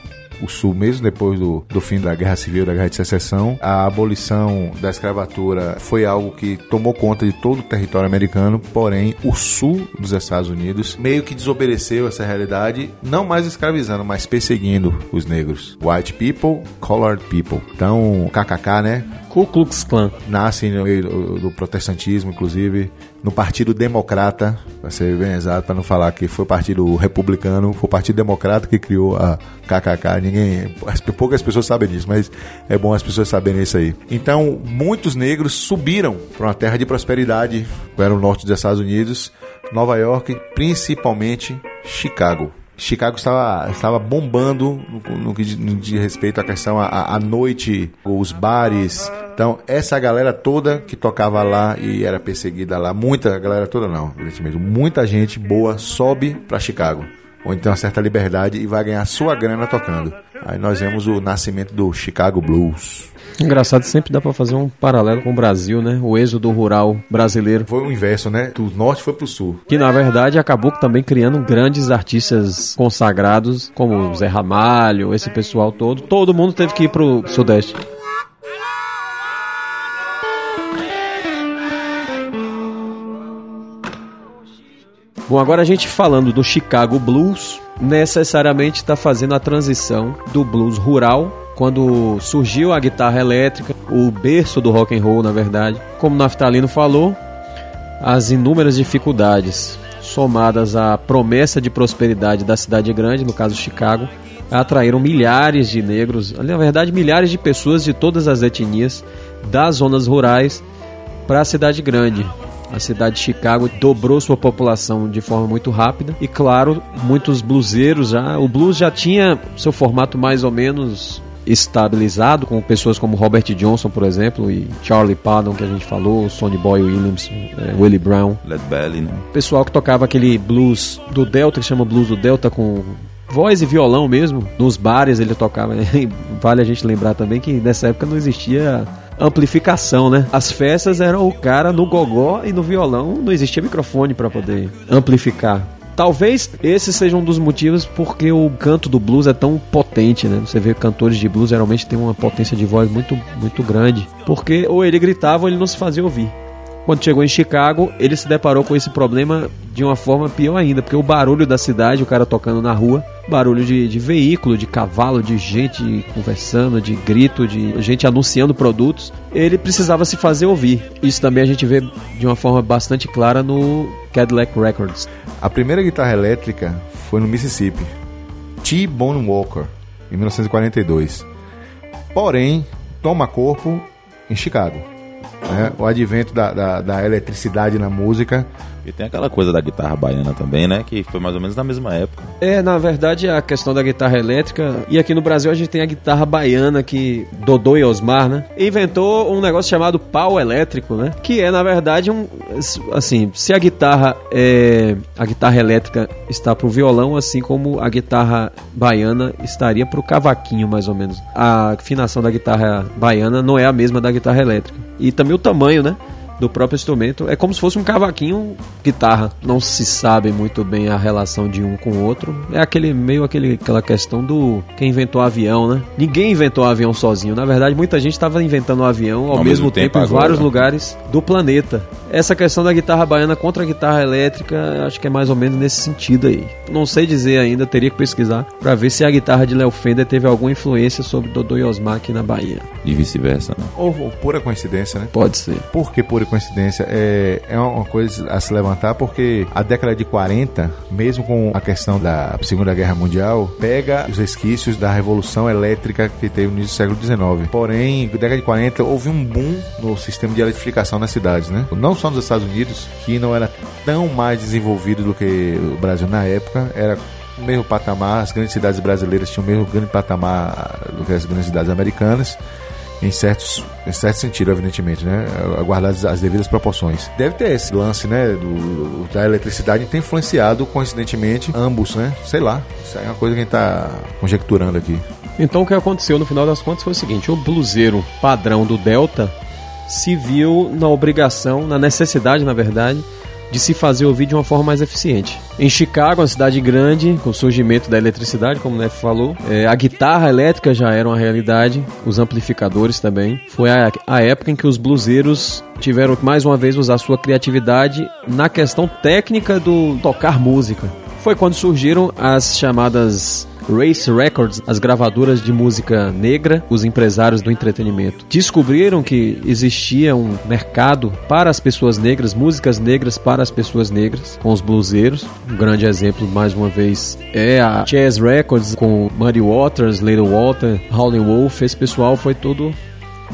o sul mesmo depois do, do fim da Guerra Civil, da Guerra de Secessão, a abolição da escravatura foi algo que tomou conta de todo o território americano, porém o sul dos Estados Unidos meio que desobedeceu essa realidade, não mais escravizando, mas perseguindo os negros. White people, colored people. Então, KKK, né? Ku Klux Klan. nasce no meio do, do protestantismo, inclusive, no Partido Democrata, para ser bem exato, para não falar que foi o Partido Republicano, foi o Partido Democrata que criou a KKK. Ninguém, as- poucas pessoas sabem disso, mas é bom as pessoas saberem isso aí. Então, muitos negros subiram para uma terra de prosperidade, que era o norte dos Estados Unidos, Nova York, principalmente Chicago. Chicago estava, estava bombando no, que diz respeito à questão à, à noite, os bares. Então, essa galera toda que tocava lá e era perseguida lá, muita galera toda não, evidentemente, muita gente boa sobe para Chicago, onde tem uma certa liberdade e vai ganhar sua grana tocando. Aí nós vemos o nascimento do Chicago Blues. Engraçado, sempre dá pra fazer um paralelo com o Brasil, né? O êxodo rural brasileiro. Foi o inverso, né? Do norte foi pro sul. Que na verdade acabou também criando grandes artistas consagrados, como Zé Ramalho, esse pessoal todo. Todo mundo teve que ir pro Sudeste. Bom, agora a gente falando do Chicago Blues, necessariamente está fazendo a transição do blues rural, quando surgiu a guitarra elétrica, o berço do rock and roll, na verdade. Como Naftalino falou, as inúmeras dificuldades somadas à promessa de prosperidade da cidade grande, no caso Chicago, atraíram milhares de negros, na verdade milhares de pessoas de todas as etnias das zonas rurais para a cidade grande. A cidade de Chicago dobrou sua população de forma muito rápida e claro, muitos bluseiros já, o blues já tinha seu formato mais ou menos estabilizado com pessoas como Robert Johnson, por exemplo, e Charlie Parton que a gente falou, Sonny Boy Williams, eh, Willie Brown, Led Belly, né? pessoal que tocava aquele blues do Delta, que chama blues do Delta com voz e violão mesmo. Nos bares ele tocava. vale a gente lembrar também que nessa época não existia amplificação, né? As festas eram o cara no gogó e no violão, não existia microfone para poder amplificar. Talvez esse seja um dos motivos porque o canto do blues é tão potente, né? Você vê cantores de blues geralmente tem uma potência de voz muito, muito grande. Porque ou ele gritava ou ele não se fazia ouvir. Quando chegou em Chicago, ele se deparou com esse problema de uma forma pior ainda, porque o barulho da cidade, o cara tocando na rua, barulho de, de veículo, de cavalo, de gente conversando, de grito, de gente anunciando produtos, ele precisava se fazer ouvir. Isso também a gente vê de uma forma bastante clara no Cadillac Records. A primeira guitarra elétrica foi no Mississippi, T-Bone Walker, em 1942. Porém, toma corpo em Chicago. Né? O advento da, da, da eletricidade na música E tem aquela coisa da guitarra baiana também, né? Que foi mais ou menos na mesma época. É, na verdade, a questão da guitarra elétrica. E aqui no Brasil a gente tem a guitarra baiana que Dodô e Osmar, né? Inventou um negócio chamado pau elétrico, né? Que é, na verdade, um. Assim, se a guitarra é. A guitarra elétrica está pro violão, assim como a guitarra baiana estaria pro cavaquinho, mais ou menos. A afinação da guitarra baiana não é a mesma da guitarra elétrica. E também o tamanho, né? Do próprio instrumento. É como se fosse um cavaquinho guitarra. Não se sabe muito bem a relação de um com o outro. É aquele meio aquele, aquela questão do quem inventou o avião, né? Ninguém inventou o avião sozinho. Na verdade, muita gente estava inventando o avião ao, Ao mesmo, mesmo tempo, tempo em agora. vários lugares do planeta. Essa questão da guitarra baiana contra a guitarra elétrica, acho que é mais ou menos nesse sentido aí. Não sei dizer ainda, teria que pesquisar para ver se a guitarra de Léo Fender teve alguma influência sobre Dodô e Osmar aqui na Bahia. E vice-versa, né? ou, ou pura coincidência, né? Pode ser. Por que pura coincidência. É, é uma coisa a se levantar porque a década de 40, mesmo com a questão da Segunda Guerra Mundial, pega os resquícios da revolução elétrica que teve no início do século XIX. Porém, na década de 40 houve um boom no sistema de eletrificação nas cidades, né? Não só nos Estados Unidos, que não era tão mais desenvolvido do que o Brasil na época, era o mesmo patamar, as grandes cidades brasileiras tinham o mesmo grande patamar do que as grandes cidades americanas em, certos, em certo sentido, evidentemente, né? Guardadas as devidas proporções. Deve ter esse lance, né? Do, da eletricidade ter influenciado, coincidentemente, ambos, né? Sei lá. Isso é uma coisa que a gente tá conjecturando aqui. Então o que aconteceu no final das contas foi o seguinte: o bluseiro padrão do Delta se viu na obrigação, na necessidade, na verdade, de se fazer ouvir de uma forma mais eficiente. Em Chicago, uma cidade grande, com o surgimento da eletricidade, como o Neff falou, é, a guitarra elétrica já era uma realidade, os amplificadores também. Foi a, a época em que os bluseiros tiveram mais uma vez usar sua criatividade na questão técnica do tocar música. Foi quando surgiram as chamadas Race Records, as gravadoras de música negra, os empresários do entretenimento, descobriram que existia um mercado para as pessoas negras, músicas negras para as pessoas negras, com os bluseiros. Um grande exemplo, mais uma vez, é a Jazz Records com Muddy Waters, Little Walter, Howlin' Wolf. Esse pessoal foi todo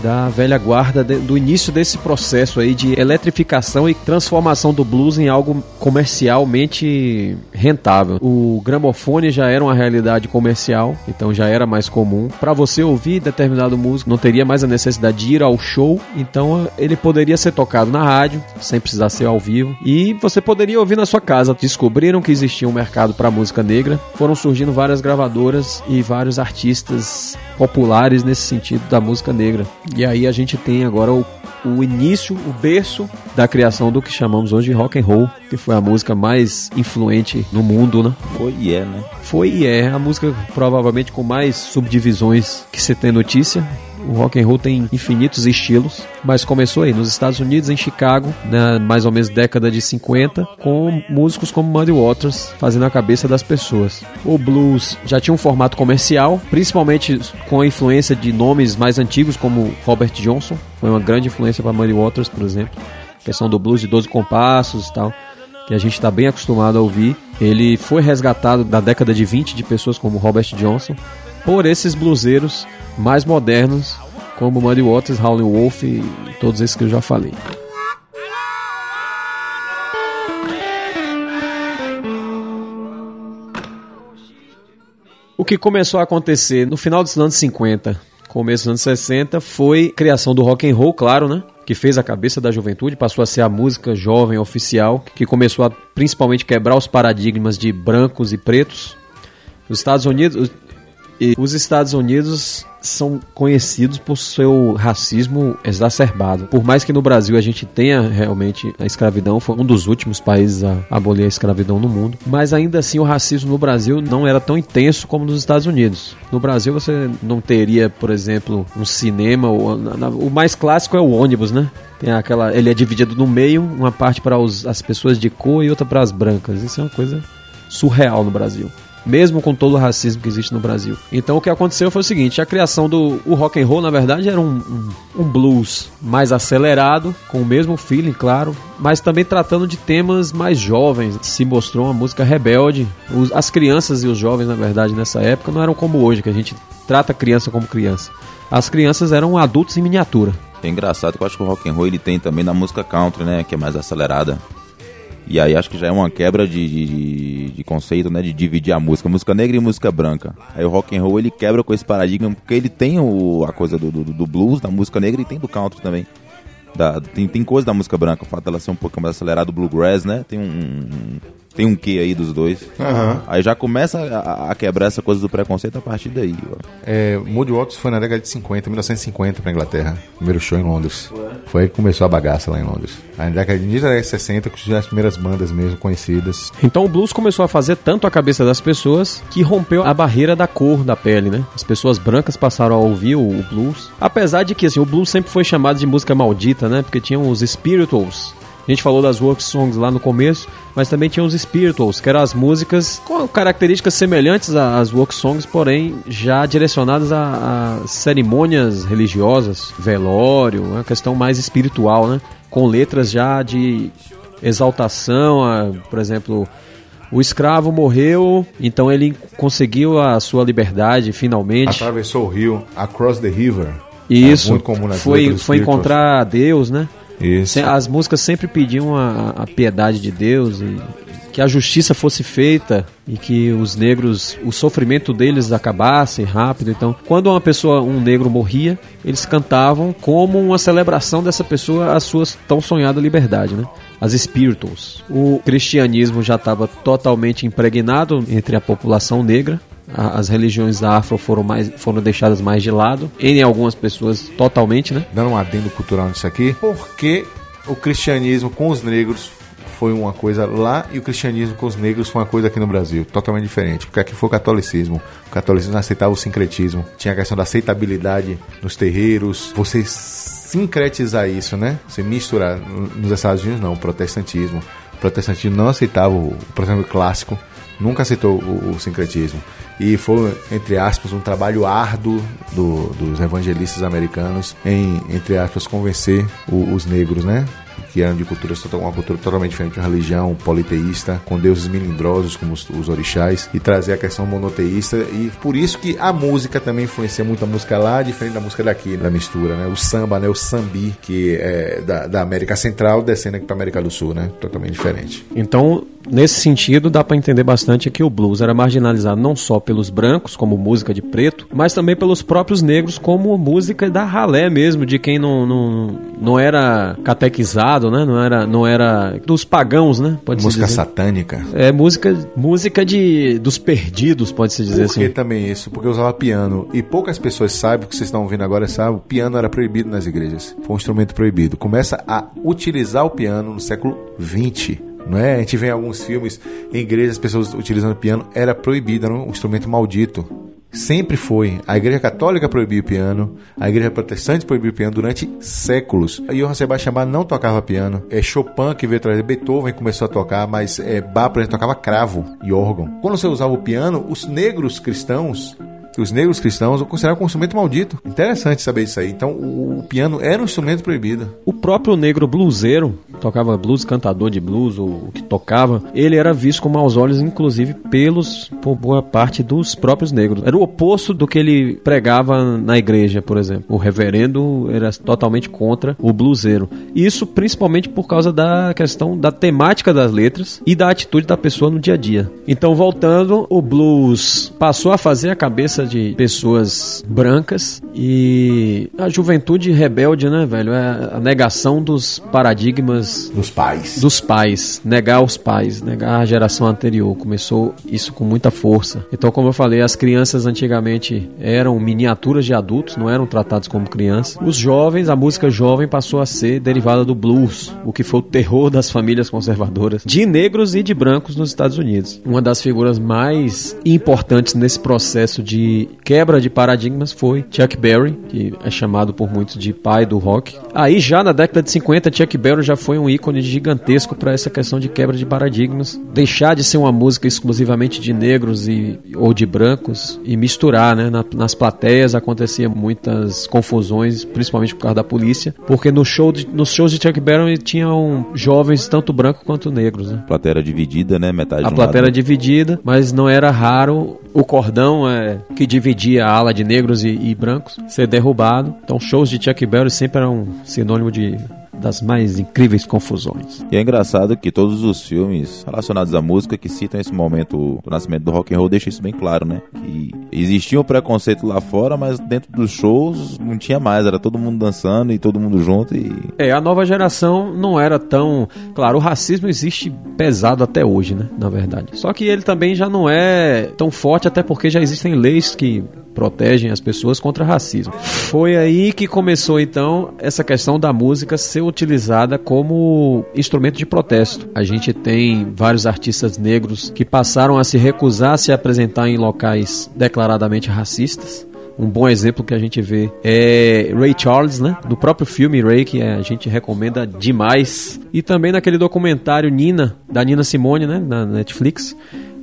da velha guarda de, do início desse processo aí de eletrificação e transformação do blues em algo comercialmente rentável. O gramofone já era uma realidade comercial, então já era mais comum. Para você ouvir determinado músico, não teria mais a necessidade de ir ao show, então ele poderia ser tocado na rádio, sem precisar ser ao vivo, e você poderia ouvir na sua casa. Descobriram que existia um mercado para música negra, foram surgindo várias gravadoras e vários artistas populares nesse sentido da música negra. E aí a gente tem agora o, o início, o berço da criação do que chamamos hoje de rock and roll, que foi a música mais influente no mundo, né? Foi e é, né? Foi e é a música provavelmente com mais subdivisões que se tem notícia. O rock and roll tem infinitos estilos, mas começou aí nos Estados Unidos, em Chicago, na mais ou menos década de 50, com músicos como Muddy Waters fazendo a cabeça das pessoas. O blues já tinha um formato comercial, principalmente com a influência de nomes mais antigos como Robert Johnson, foi uma grande influência para Muddy Waters, por exemplo. A questão do blues de 12 compassos e tal que a gente está bem acostumado a ouvir. Ele foi resgatado da década de 20 de pessoas como Robert Johnson por esses bluseiros mais modernos, como Muddy Waters, Howlin' Wolf e todos esses que eu já falei. O que começou a acontecer no final dos anos 50, começo dos anos 60, foi a criação do rock and roll, claro, né? Que fez a cabeça da juventude, passou a ser a música jovem oficial, que começou a principalmente quebrar os paradigmas de brancos e pretos. Os Estados Unidos, e os Estados Unidos são conhecidos por seu racismo exacerbado. Por mais que no Brasil a gente tenha realmente a escravidão, foi um dos últimos países a abolir a escravidão no mundo, mas ainda assim o racismo no Brasil não era tão intenso como nos Estados Unidos. No Brasil você não teria, por exemplo, um cinema, o mais clássico é o ônibus, né? Tem aquela, ele é dividido no meio, uma parte para os, as pessoas de cor e outra para as brancas. Isso é uma coisa surreal no Brasil mesmo com todo o racismo que existe no Brasil. Então o que aconteceu foi o seguinte: a criação do o rock and roll, na verdade, era um, um, um blues mais acelerado, com o mesmo feeling, claro, mas também tratando de temas mais jovens. Se mostrou uma música rebelde. Os, as crianças e os jovens, na verdade, nessa época, não eram como hoje, que a gente trata criança como criança. As crianças eram adultos em miniatura. É engraçado que eu acho que o rock and roll ele tem também na música country, né, que é mais acelerada. E aí acho que já é uma quebra de, de, de, conceito, né? De dividir a música, música negra e música branca. Aí o rock and roll ele quebra com esse paradigma, porque ele tem o, a coisa do, do, do blues, da música negra e tem do country também. Da, tem, tem coisa da música branca, o fato dela ser um pouco mais acelerada, o bluegrass, né? Tem um, um tem um quê aí dos dois. Uhum. Aí já começa a, a, quebrar essa coisa do preconceito a partir daí. Ó. É, Moody Waters foi na década de 50, 1950 pra Inglaterra. Primeiro show em Londres. Foi aí que começou a bagaça lá em Londres. Aí na década de 1960 que surgiram as primeiras bandas mesmo conhecidas. Então o blues começou a fazer tanto a cabeça das pessoas que rompeu a barreira da cor da pele, né? As pessoas brancas passaram a ouvir o, o blues. Apesar de que assim, o blues sempre foi chamado de música maldita, né? Porque tinham os spirituals, a gente falou das work songs lá no começo, mas também tinha os spirituals, que eram as músicas com características semelhantes às work songs, porém já direcionadas a, a cerimônias religiosas, velório, uma questão mais espiritual, né? com letras já de exaltação, a, por exemplo, o escravo morreu, então ele conseguiu a sua liberdade finalmente. Atravessou o rio, across the river. Isso, É muito comum nas foi, foi encontrar Deus, né? Isso. As músicas sempre pediam a, a piedade de Deus e que a justiça fosse feita e que os negros, o sofrimento deles acabasse rápido. Então, quando uma pessoa, um negro morria, eles cantavam como uma celebração dessa pessoa a sua tão sonhada liberdade, né? As spirituals. O cristianismo já estava totalmente impregnado entre a população negra. As religiões afro foram, mais, foram deixadas mais de lado. Em algumas pessoas, totalmente, né? dando um adendo cultural nisso aqui, porque o cristianismo com os negros foi uma coisa lá e o cristianismo com os negros foi uma coisa aqui no Brasil, totalmente diferente. Porque aqui foi o catolicismo. O catolicismo aceitava o sincretismo. Tinha a questão da aceitabilidade nos terreiros. Você sincretizar isso, né? Você misturar. Nos Estados Unidos, não. O protestantismo. O protestantismo não aceitava o protestantismo clássico. Nunca aceitou o, o sincretismo. E foi, entre aspas, um trabalho árduo do- dos evangelistas americanos em, entre aspas, convencer o- os negros, né? Que eram de culturas, tota- uma cultura totalmente diferente, uma religião politeísta, com deuses melindrosos como os, os orixás, e trazer a questão monoteísta. E por isso que a música também influencia muito a música lá, diferente da música daqui, da mistura, né? O samba, né? O sambi, que é da, da América Central, descendo aqui para América do Sul, né? Totalmente diferente. Então, nesse sentido, dá para entender bastante que o blues era marginalizado não só pelos brancos, como música de preto, mas também pelos próprios negros, como música da ralé mesmo, de quem não, não, não era catequizado, né? Não era, não era dos pagãos, né? Pode música satânica. É música, música de dos perdidos, pode se dizer Por que assim. também isso? Porque eu usava piano. E poucas pessoas sabem, o que vocês estão ouvindo agora, sabem, o piano era proibido nas igrejas. Foi um instrumento proibido. Começa a utilizar o piano no século XX. Não é? A gente vê em alguns filmes, em igrejas, as pessoas utilizando piano. Era proibido, era um instrumento maldito. Sempre foi. A igreja católica proibiu o piano, a igreja protestante proibiu o piano durante séculos. E Johann Sebastian Bach não tocava piano. É Chopin que veio trazer, Beethoven começou a tocar, mas é, Bach, por exemplo, tocava cravo e órgão. Quando você usava o piano, os negros cristãos os negros cristãos o consideravam um instrumento maldito. Interessante saber isso aí. Então, o, o piano era um instrumento proibido. O próprio negro bluseiro, tocava blues, cantador de blues, ou o que tocava, ele era visto com maus olhos, inclusive pelos por boa parte dos próprios negros. Era o oposto do que ele pregava na igreja, por exemplo. O reverendo era totalmente contra o bluseiro. Isso principalmente por causa da questão da temática das letras e da atitude da pessoa no dia a dia. Então, voltando, o blues passou a fazer a cabeça de pessoas brancas e a juventude rebelde, né, velho? É a negação dos paradigmas Dos pais. dos pais, negar os pais, negar a geração anterior. Começou isso com muita força. Então, como eu falei, as crianças antigamente eram miniaturas de adultos, não eram tratados como crianças. Os jovens, a música jovem passou a ser derivada do blues, o que foi o terror das famílias conservadoras, de negros e de brancos nos Estados Unidos. Uma das figuras mais importantes nesse processo de quebra de paradigmas foi Chuck Berry, que é chamado por muitos de pai do rock. Aí já na década de 50, Chuck Berry já foi um ícone gigantesco para essa questão de quebra de paradigmas, deixar de ser uma música exclusivamente de negros e ou de brancos e misturar, né? Na- nas plateias acontecia muitas confusões, principalmente por causa da polícia, porque no show de- nos shows de Chuck Berry tinham jovens tanto brancos quanto negros, né? A plateia era dividida, né? Metade A um plateia era dividida, mas não era raro o cordão é, que dividia a ala de negros e, e brancos ser derrubado. Então, shows de Chuck Berry sempre eram sinônimo de das mais incríveis confusões. E é engraçado que todos os filmes relacionados à música que citam esse momento do nascimento do rock and roll deixam isso bem claro, né? Que existia um preconceito lá fora, mas dentro dos shows não tinha mais, era todo mundo dançando e todo mundo junto e É, a nova geração não era tão. Claro, o racismo existe pesado até hoje, né? Na verdade. Só que ele também já não é tão forte, até porque já existem leis que protegem as pessoas contra racismo. Foi aí que começou então essa questão da música ser utilizada como instrumento de protesto. A gente tem vários artistas negros que passaram a se recusar a se apresentar em locais declaradamente racistas. Um bom exemplo que a gente vê é Ray Charles, né? No próprio filme Ray, que a gente recomenda demais. E também naquele documentário Nina, da Nina Simone, né? Na Netflix.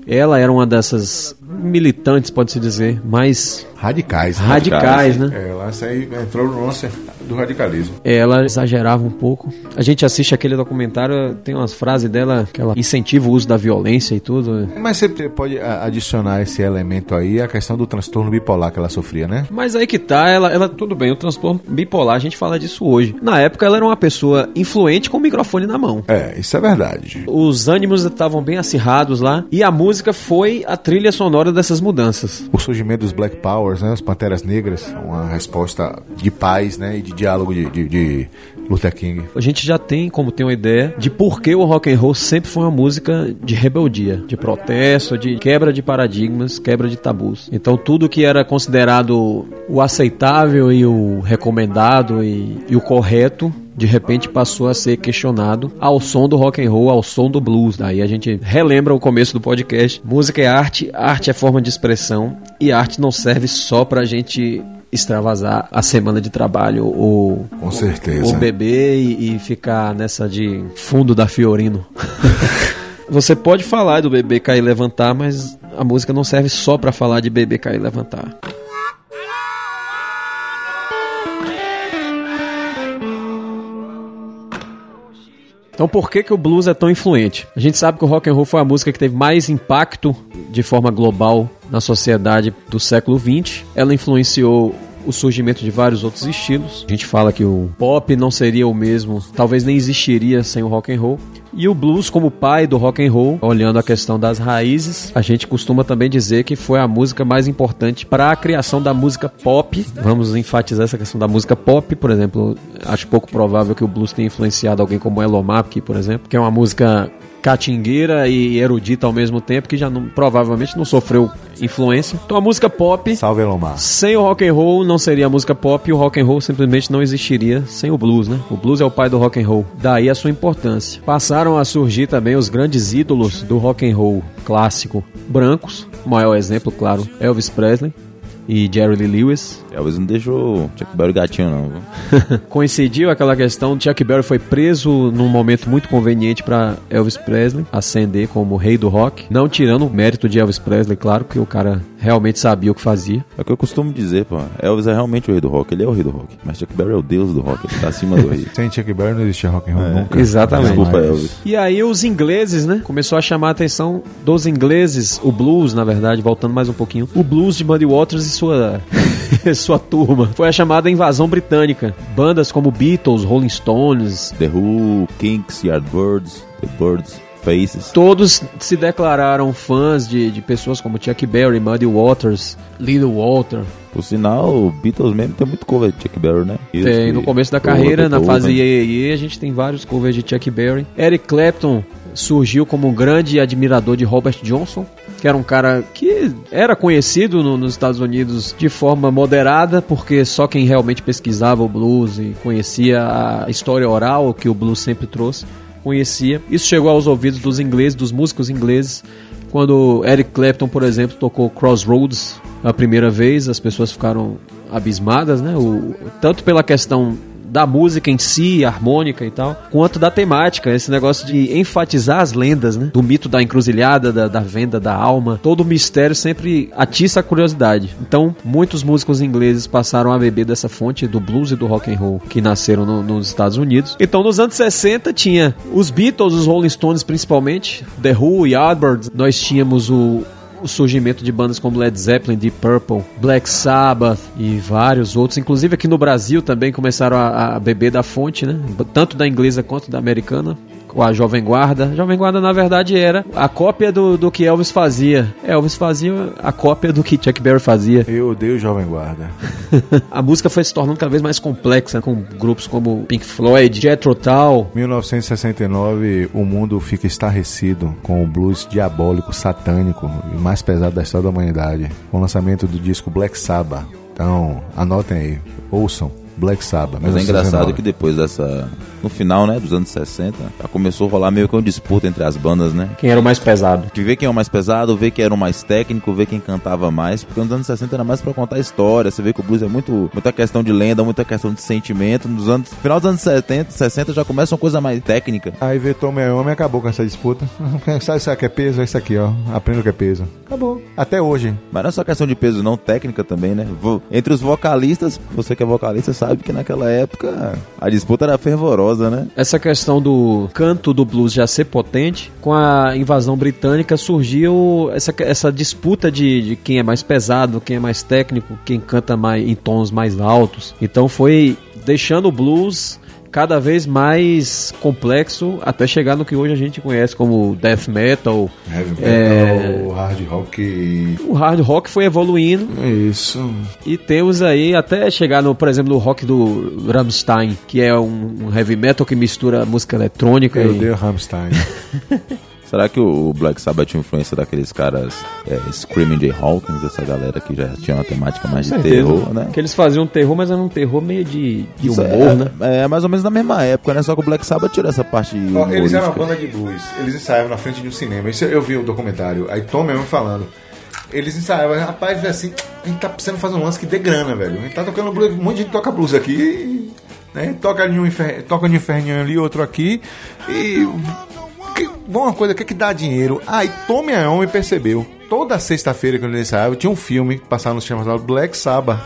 Ela era uma dessas militantes, pode-se dizer, mais Radicais. né? radicais, né? É, lá isso aí entrou no lance do radicalismo. Ela exagerava um pouco. A gente assiste aquele documentário, tem umas frases dela que ela incentiva o uso da violência e tudo. Mas você pode adicionar esse elemento aí, a questão do transtorno bipolar que ela sofria, né? Mas aí que tá, ela, ela, tudo bem, o transtorno bipolar, a gente fala disso hoje. Na época, ela era uma pessoa influente com o microfone na mão. É, isso é verdade. Os ânimos estavam bem acirrados lá e a música foi a trilha sonora dessas mudanças. O surgimento dos Black Powers, né? As Panteras Negras, uma resposta de paz, né? E de diálogo de, de, de Luther King. A gente já tem como ter uma ideia de por que o rock and roll sempre foi uma música de rebeldia, de protesto, de quebra de paradigmas, quebra de tabus. Então tudo que era considerado o aceitável e o recomendado e, e o correto de repente passou a ser questionado ao som do rock and roll, ao som do blues. Daí a gente relembra o começo do podcast. Música é arte, arte é forma de expressão e arte não serve só pra gente extravasar a semana de trabalho ou Com certeza. ou beber e, e ficar nessa de fundo da Fiorino. Você pode falar do beber, cair e levantar, mas a música não serve só pra falar de beber, cair e levantar. Então por que, que o blues é tão influente? A gente sabe que o rock and roll foi a música que teve mais impacto de forma global na sociedade do século XX. Ela influenciou o surgimento de vários outros estilos. A gente fala que o pop não seria o mesmo, talvez nem existiria sem o rock and roll. E o blues como pai do rock and roll, olhando a questão das raízes, a gente costuma também dizer que foi a música mais importante para a criação da música pop. Vamos enfatizar essa questão da música pop, por exemplo, acho pouco provável que o blues tenha influenciado alguém como Elon Musk, por exemplo, que é uma música catingueira e erudita ao mesmo tempo, que já não- provavelmente não sofreu influência. Então a música pop Salve Elomar. sem o rock and roll não seria música pop e o rock and roll simplesmente não existiria sem o blues, né? O blues é o pai do rock and roll. Daí a sua importância. Passaram a surgir também os grandes ídolos do rock and roll clássico brancos. O maior exemplo, claro, Elvis Presley e Jerry Lee Lewis. Elvis não deixou Chuck Berry gatinho, não. Coincidiu aquela questão, Chuck Berry foi preso num momento muito conveniente para Elvis Presley ascender como rei do rock, não tirando o mérito de Elvis Presley, claro, que o cara realmente sabia o que fazia. É o que eu costumo dizer, pô. Elvis é realmente o rei do rock. Ele é o rei do rock. Mas Chuck Berry é o deus do rock. Ele tá acima do rei. Sem Chuck Berry não existia rock and roll nunca. Exatamente. Desculpa, Mas- Elvis. E aí os ingleses, né? Começou a chamar a atenção dos ingleses, o blues, na verdade, voltando mais um pouquinho. O blues de Muddy Waters sua sua turma. Foi a chamada invasão britânica. Bandas como Beatles, Rolling Stones, The Who, Kinks, Yardbirds, The Birds, Faces. todos se declararam fãs de, de pessoas como Chuck Berry, Muddy Waters, Little Walter. Por sinal, o Beatles mesmo tem muito cover de Chuck Berry, né? Isso, Tem no começo da carreira, na fase Ye Ye, a gente tem vários covers de Chuck Berry. Eric Clapton surgiu como um grande admirador de Robert Johnson, que era um cara que era conhecido no- nos Estados Unidos de forma moderada, porque só quem realmente pesquisava o blues e conhecia a história oral que o blues sempre trouxe, conhecia. Isso chegou aos ouvidos dos ingleses, dos músicos ingleses, quando Eric Clapton, por exemplo, tocou Crossroads a primeira vez, as pessoas ficaram abismadas, né? O, tanto pela questão da música em si, harmônica e tal, quanto da temática, esse negócio de enfatizar as lendas, né? Do mito da encruzilhada, da, da venda da alma, todo o mistério sempre atiça a curiosidade. Então, muitos músicos ingleses passaram a beber dessa fonte do blues e do rock and roll que nasceram no- nos Estados Unidos. Então, nos anos 60 tinha os Beatles, os Rolling Stones principalmente, The Who, Yardbirds, nós tínhamos o o surgimento de bandas como Led Zeppelin, Deep Purple, Black Sabbath e vários outros. Inclusive aqui no Brasil também começaram a, a beber da fonte, né? Tanto da inglesa quanto da americana. Com a Jovem Guarda. A Jovem Guarda, na verdade, era a cópia do, do que Elvis fazia. Elvis fazia a cópia do que Chuck Berry fazia. Eu odeio Jovem Guarda. A música foi se tornando cada vez mais complexa, com grupos como Pink Floyd, Jethro Tull, 1969, o mundo fica estarrecido com o blues diabólico, satânico e mais pesado da história da humanidade, com o lançamento do disco Black Sabbath. Então, anotem aí, ouçam Black Sabbath. Mas é 1969. engraçado que depois dessa no final, né, dos anos 60, já começou a rolar meio que uma disputa entre as bandas, né? Quem era o mais pesado? De ver quem é o mais pesado, ver quem era o mais técnico, ver quem cantava mais, porque nos anos 60 era mais pra contar história, você vê que o blues é muito, muita questão de lenda, muita questão de sentimento, nos anos, final dos anos 70, 60 já começa uma coisa mais técnica. Aí veio Tom Homem e acabou com essa disputa. Sabe isso aqui é peso? É isso aqui, ó. Aprenda o que é peso. Acabou. Até hoje. Mas não é só questão de peso, não, técnica também, né? Vo- Entre os vocalistas, você que é vocalista sabe que naquela época a disputa era fervorosa, né? Essa questão do canto do blues já ser potente, com a invasão britânica surgiu essa, essa disputa de, de quem é mais pesado, quem é mais técnico, quem canta mais em tons mais altos. Então foi deixando o blues cada vez mais complexo até chegar no que hoje a gente conhece como death metal. Heavy metal, É. hard rock. O hard rock foi evoluindo Isso. e temos aí até chegar no, por exemplo, no rock do Rammstein, que é um, um heavy metal que mistura música eletrônica Eu e dei o Rammstein. Será que o Black Sabbath tinha influência daqueles caras é, Screaming Jay Hawkins, essa galera que já tinha uma temática mais de terror, né? Que eles faziam terror, mas era um terror meio de, de Isso humor, é, né? É, mais ou menos na mesma época, né? Só que o Black Sabbath tirou essa parte Ó, Eles eram uma banda de blues. Eles ensaiavam na frente de um cinema. Isso eu vi o documentário. Aí Tom mesmo falando. Eles ensaiavam, rapaz, assim, a gente tá precisando fazer um lance que dê grana, velho. A gente tá tocando blues, um monte de gente toca blues aqui, né? Toca ali um toca de inferninho ali, outro aqui. E. Que, uma coisa, o que, que dá dinheiro? Aí Tommy Iommi percebeu. Toda sexta-feira, quando eles ensaiavam, tinha um filme que passava no chamado Black Sabbath.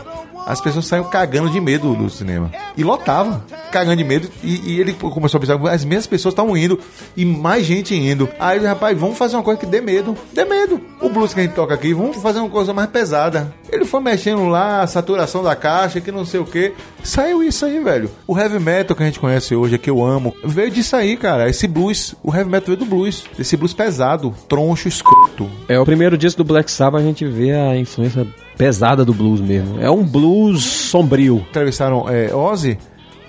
As pessoas saíam cagando de medo do cinema. E lotava, cagando de medo. E, e ele começou a pensar, as mesmas pessoas estavam indo e mais gente indo. Aí, rapaz, vamos fazer uma coisa que dê medo. Dê medo. O blues que a gente toca aqui, vamos fazer uma coisa mais pesada. Ele foi mexendo lá, a saturação da caixa, que não sei o que. Saiu isso aí, velho. O heavy metal que a gente conhece hoje, que eu amo, veio disso aí, cara. Esse blues, o heavy metal veio do blues. Esse blues pesado, troncho, escroto. É o primeiro disco do Black Sabbath a gente vê a influência pesada do blues mesmo. É um blues sombrio. entrevistaram é, Ozzy,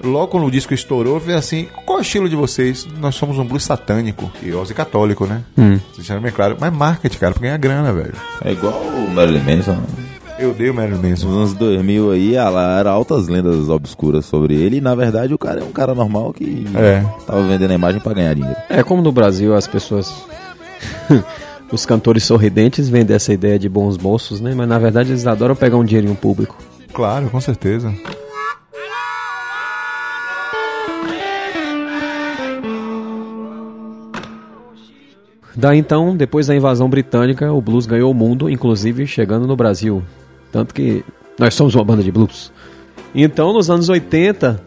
logo quando o disco estourou, veio assim: qual é o estilo de vocês? Nós somos um blues satânico. E Ozzy católico, né? Hum. Deixaram bem claro. Mas marketing, cara, pra ganhar grana, velho. É igual o Marilyn Manson. Eu dei o Marilyn Manson. Nos anos 2000 aí, ah lá, eram altas lendas obscuras sobre ele. E na verdade o cara é um cara normal que É. tava vendendo a imagem pra ganhar dinheiro. É como no Brasil as pessoas. Os cantores sorridentes vendem essa ideia de bons moços, né? Mas na verdade eles adoram pegar um dinheirinho público. Claro, com certeza. Daí então, depois da invasão britânica, o blues ganhou o mundo, inclusive chegando no Brasil. Tanto que nós somos uma banda de blues. Então, nos anos 80,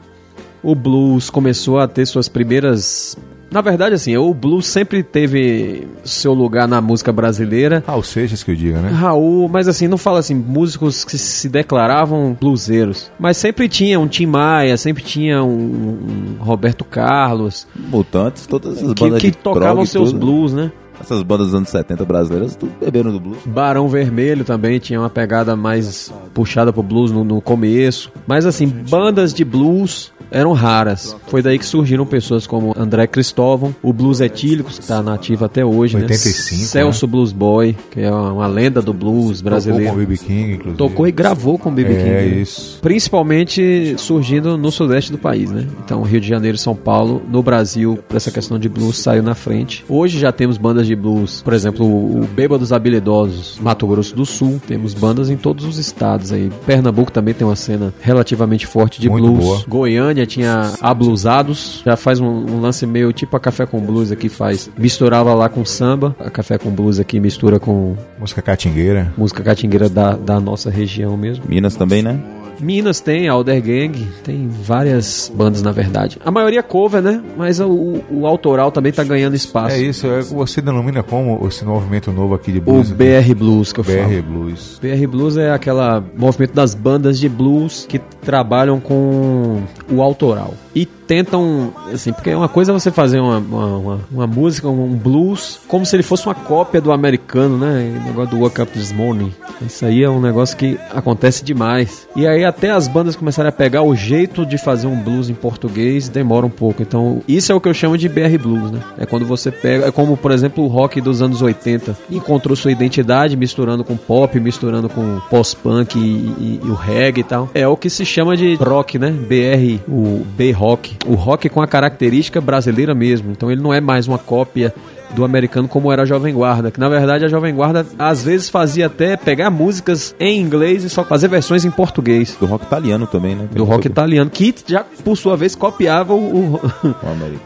o blues começou a ter suas primeiras. Na verdade, assim, o blues sempre teve seu lugar na música brasileira. Ah, o Seixas que eu diga, né? Raul, mas assim, não fala assim, músicos que se declaravam bluseiros. Mas sempre tinha um Tim Maia, sempre tinha um, um Roberto Carlos, Mutantes, todas essas que, bandas que de tocavam seus tudo. blues, né? Essas bandas dos anos 70 brasileiras, tudo beberam do blues. Barão Vermelho também tinha uma pegada mais puxada pro blues no, no começo. Mas assim, bandas de blues eram raras. Foi daí que surgiram pessoas como André Cristóvão, o Blues Etílicos, que tá nativo até hoje, 85, né? Celso Blues Boy, que é uma, uma lenda do blues Tocou com o brasileiro. B.B. King, inclusive. Tocou e gravou com o B.B. King. É, né? isso. Principalmente surgindo no sudeste do país, né? Então, Rio de Janeiro e São Paulo, no Brasil, pra essa questão de blues, saiu na frente. Hoje já temos bandas de blues, por exemplo, o Bêbados Habilidosos, Mato Grosso do Sul. Temos bandas em todos os estados aí. Pernambuco também tem uma cena relativamente forte de Muito blues. boa. Goiânia tinha Ablusados, já faz um, um lance meio tipo a Café com Blues aqui faz. Misturava lá com samba, a Café com Blues aqui mistura com Música catingueira. música catingueira da, da nossa região mesmo. Minas também, né? Minas tem, Alder Gang, tem várias bandas na verdade. A maioria é cover, né? Mas o, o- autoral também tá ganhando espaço. É isso, é, você denomina como esse movimento novo aqui de O blues? BR Blues que eu falo. BR Blues. BR Blues é aquela movimento das bandas de blues que trabalham com o autoral e tentam, assim, porque uma coisa é você fazer uma, uma, uma- música, um blues, como se ele fosse uma cópia do americano, né? O negócio do Wake Up This Morning. Isso aí é um negócio que acontece demais. E aí até as bandas começarem a pegar o jeito de fazer um blues em português, demora um pouco. Então, isso é o que eu chamo de BR Blues, né? É quando você pega, é como, por exemplo, o rock dos anos 80 encontrou sua identidade misturando com pop, misturando com pós-punk e, e- e o reggae e tal. É o que se chama de rock, né? BR, o B-rock rock. O rock com a característica brasileira mesmo. Então ele não é mais uma cópia do americano como era a Jovem Guarda, que na verdade a Jovem Guarda às vezes fazia até pegar músicas em inglês e só fazer versões em português. Do rock italiano também, né? Do rock italiano, que já por sua vez copiava o, o,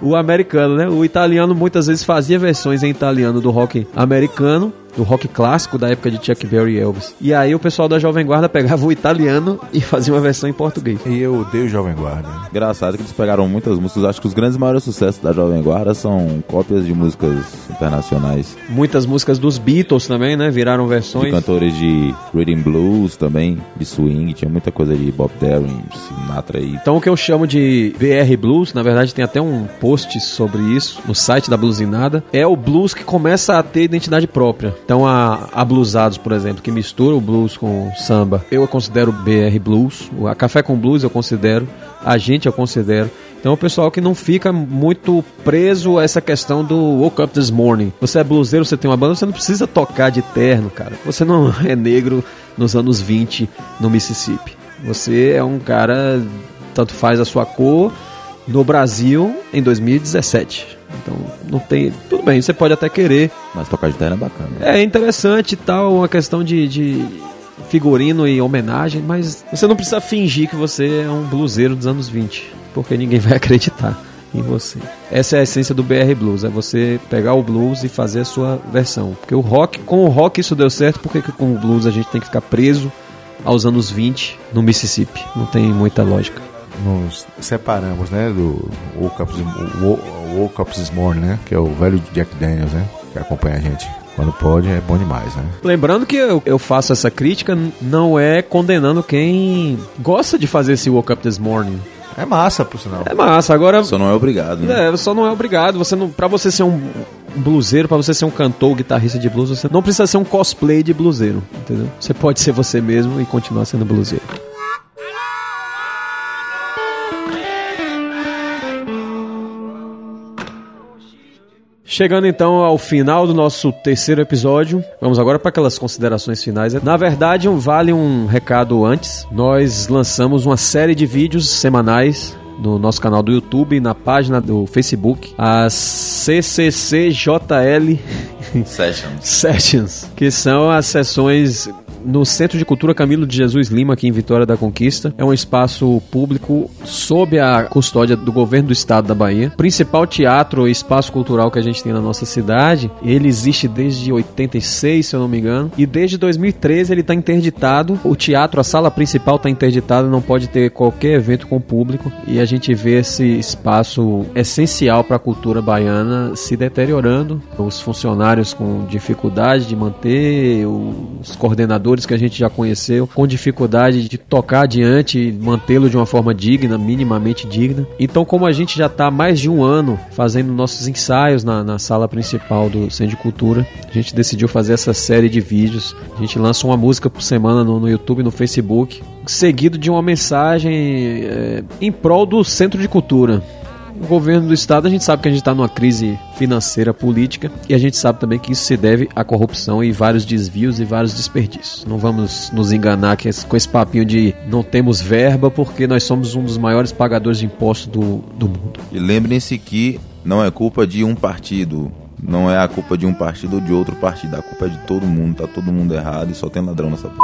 o americano, né? O italiano muitas vezes fazia versões em italiano do rock americano do rock clássico da época de Chuck Berry e Elvis. E aí o pessoal da Jovem Guarda pegava o italiano e fazia uma versão em português. E eu odeio Jovem Guarda. Engraçado que eles pegaram muitas músicas. Acho que os grandes maiores sucessos da Jovem Guarda são cópias de músicas internacionais. Muitas músicas dos Beatles também, né? Viraram versões. De cantores de Reading Blues também, de swing. Tinha muita coisa de Bob Dylan, Sinatra aí. Então o que eu chamo de BR Blues, na verdade tem até um post sobre isso no site da Bluesinada, é o blues que começa a ter identidade própria. Então a, a bluesados, por exemplo, que mistura o blues com o samba, eu considero BR Blues. A Café com Blues eu considero. A gente eu considero. Então o pessoal que não fica muito preso a essa questão do Woke Up This Morning. Você é bluseiro, você tem uma banda, você não precisa tocar de terno, cara. Você não é negro nos anos 20 no Mississippi. Você é um cara, tanto faz a sua cor, no Brasil em 2017. Então, não tem. Tudo bem, você pode até querer. Mas tocar de terno é bacana. É interessante e tal, uma questão de, de figurino e homenagem, mas você não precisa fingir que você é um bluseiro dos anos 20, porque ninguém vai acreditar em você. Essa é a essência do BR Blues, é você pegar o blues e fazer a sua versão. Porque o rock, com o rock isso deu certo, porque com o blues a gente tem que ficar preso aos anos 20 no Mississippi. Não tem muita lógica nos separamos, né, do Woke Up, Woke Up This Morning, né, que é o velho Jack Daniels, né, que acompanha a gente. Quando pode, é bom demais, né? Lembrando que eu, eu faço essa crítica, não é condenando quem gosta de fazer esse Woke Up This Morning. É massa, por sinal. É massa, agora... Só não é obrigado, né? É, só não é obrigado. Você não, pra você ser um bluseiro, para você ser um cantor, guitarrista de blues, você não precisa ser um cosplay de bluseiro, entendeu? Você pode ser você mesmo e continuar sendo bluseiro. Chegando então ao final do nosso terceiro episódio, vamos agora para aquelas considerações finais. Na verdade, vale um recado antes. Nós lançamos uma série de vídeos semanais no nosso canal do YouTube, na página do Facebook, as CCCJL Sessions. Sessions, que são as sessões no Centro de Cultura Camilo de Jesus Lima, aqui em Vitória da Conquista. É um espaço público sob a custódia do governo do estado da Bahia. Principal teatro e espaço cultural que a gente tem na nossa cidade. Ele existe desde 86, se eu não me engano. E desde 2013 ele está interditado. O teatro, a sala principal está interditada, não pode ter qualquer evento com público. E a gente vê esse espaço essencial para a cultura baiana se deteriorando. Os funcionários com dificuldade de manter, os coordenadores que a gente já conheceu, com dificuldade de tocar adiante e mantê-lo de uma forma digna, minimamente digna. Então, como a gente já está mais de um ano fazendo nossos ensaios na, na sala principal do Centro de Cultura, a gente decidiu fazer essa série de vídeos. A gente lança uma música por semana no, no YouTube, no Facebook, seguido de uma mensagem é, em prol do Centro de Cultura o governo do estado, a gente sabe que a gente está numa crise financeira, política, e a gente sabe também que isso se deve à corrupção e vários desvios e vários desperdícios. Não vamos nos enganar com esse papinho de não temos verba porque nós somos um dos maiores pagadores de impostos do, do mundo. E lembrem-se que não é culpa de um partido, não é a culpa de um partido ou de outro partido. A culpa é de todo mundo. Tá todo mundo errado e só tem ladrão nessa p.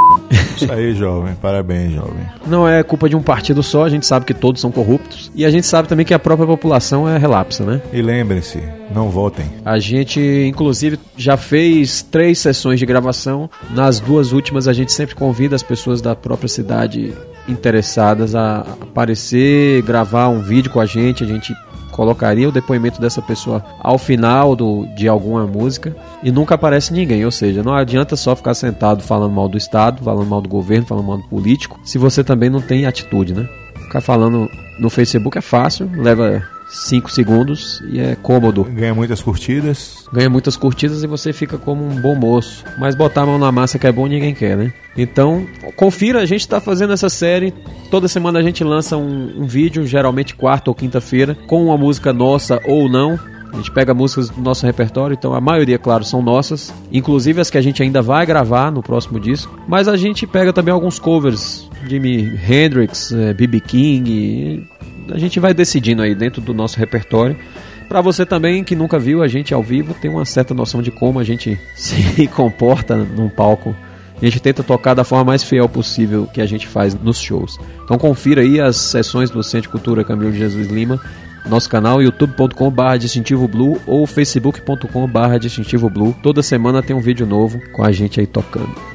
Isso aí, jovem. Parabéns, jovem. Não é culpa de um partido só. A gente sabe que todos são corruptos. E a gente sabe também que a própria população é relapsa, né? E lembrem-se, não votem. A gente, inclusive, já fez três sessões de gravação. Nas duas últimas, a gente sempre convida as pessoas da própria cidade interessadas a aparecer, gravar um vídeo com a gente. A gente colocaria o depoimento dessa pessoa ao final do, de alguma música e nunca aparece ninguém. Ou seja, não adianta só ficar sentado falando mal do Estado, falando mal do governo, falando mal do político, se você também não tem atitude, né? Ficar falando no Facebook é fácil, leva 5 segundos e é cômodo. Ganha muitas curtidas. Ganha muitas curtidas e você fica como um bom moço. Mas botar a mão na massa que é bom ninguém quer, né? Então, confira, a gente está fazendo essa série. Toda semana a gente lança um, um vídeo, geralmente quarta ou quinta-feira, com uma música nossa ou não. A gente pega músicas do nosso repertório, então a maioria, claro, são nossas, inclusive as que a gente ainda vai gravar no próximo disco. Mas a gente pega também alguns covers, Jimi Hendrix, B.B. Eh, King, A gente vai decidindo aí dentro do nosso repertório. Pra você também que nunca viu a gente ao vivo, tem uma certa noção de como a gente se comporta num palco. A gente tenta tocar da forma mais fiel possível que a gente faz nos shows. Então confira aí as sessões do Centro Cultura Camilo de Jesus Lima, nosso canal youtube.com.br distintivo blue ou facebook.com.br distintivo blue. Toda semana tem um vídeo novo com a gente aí tocando.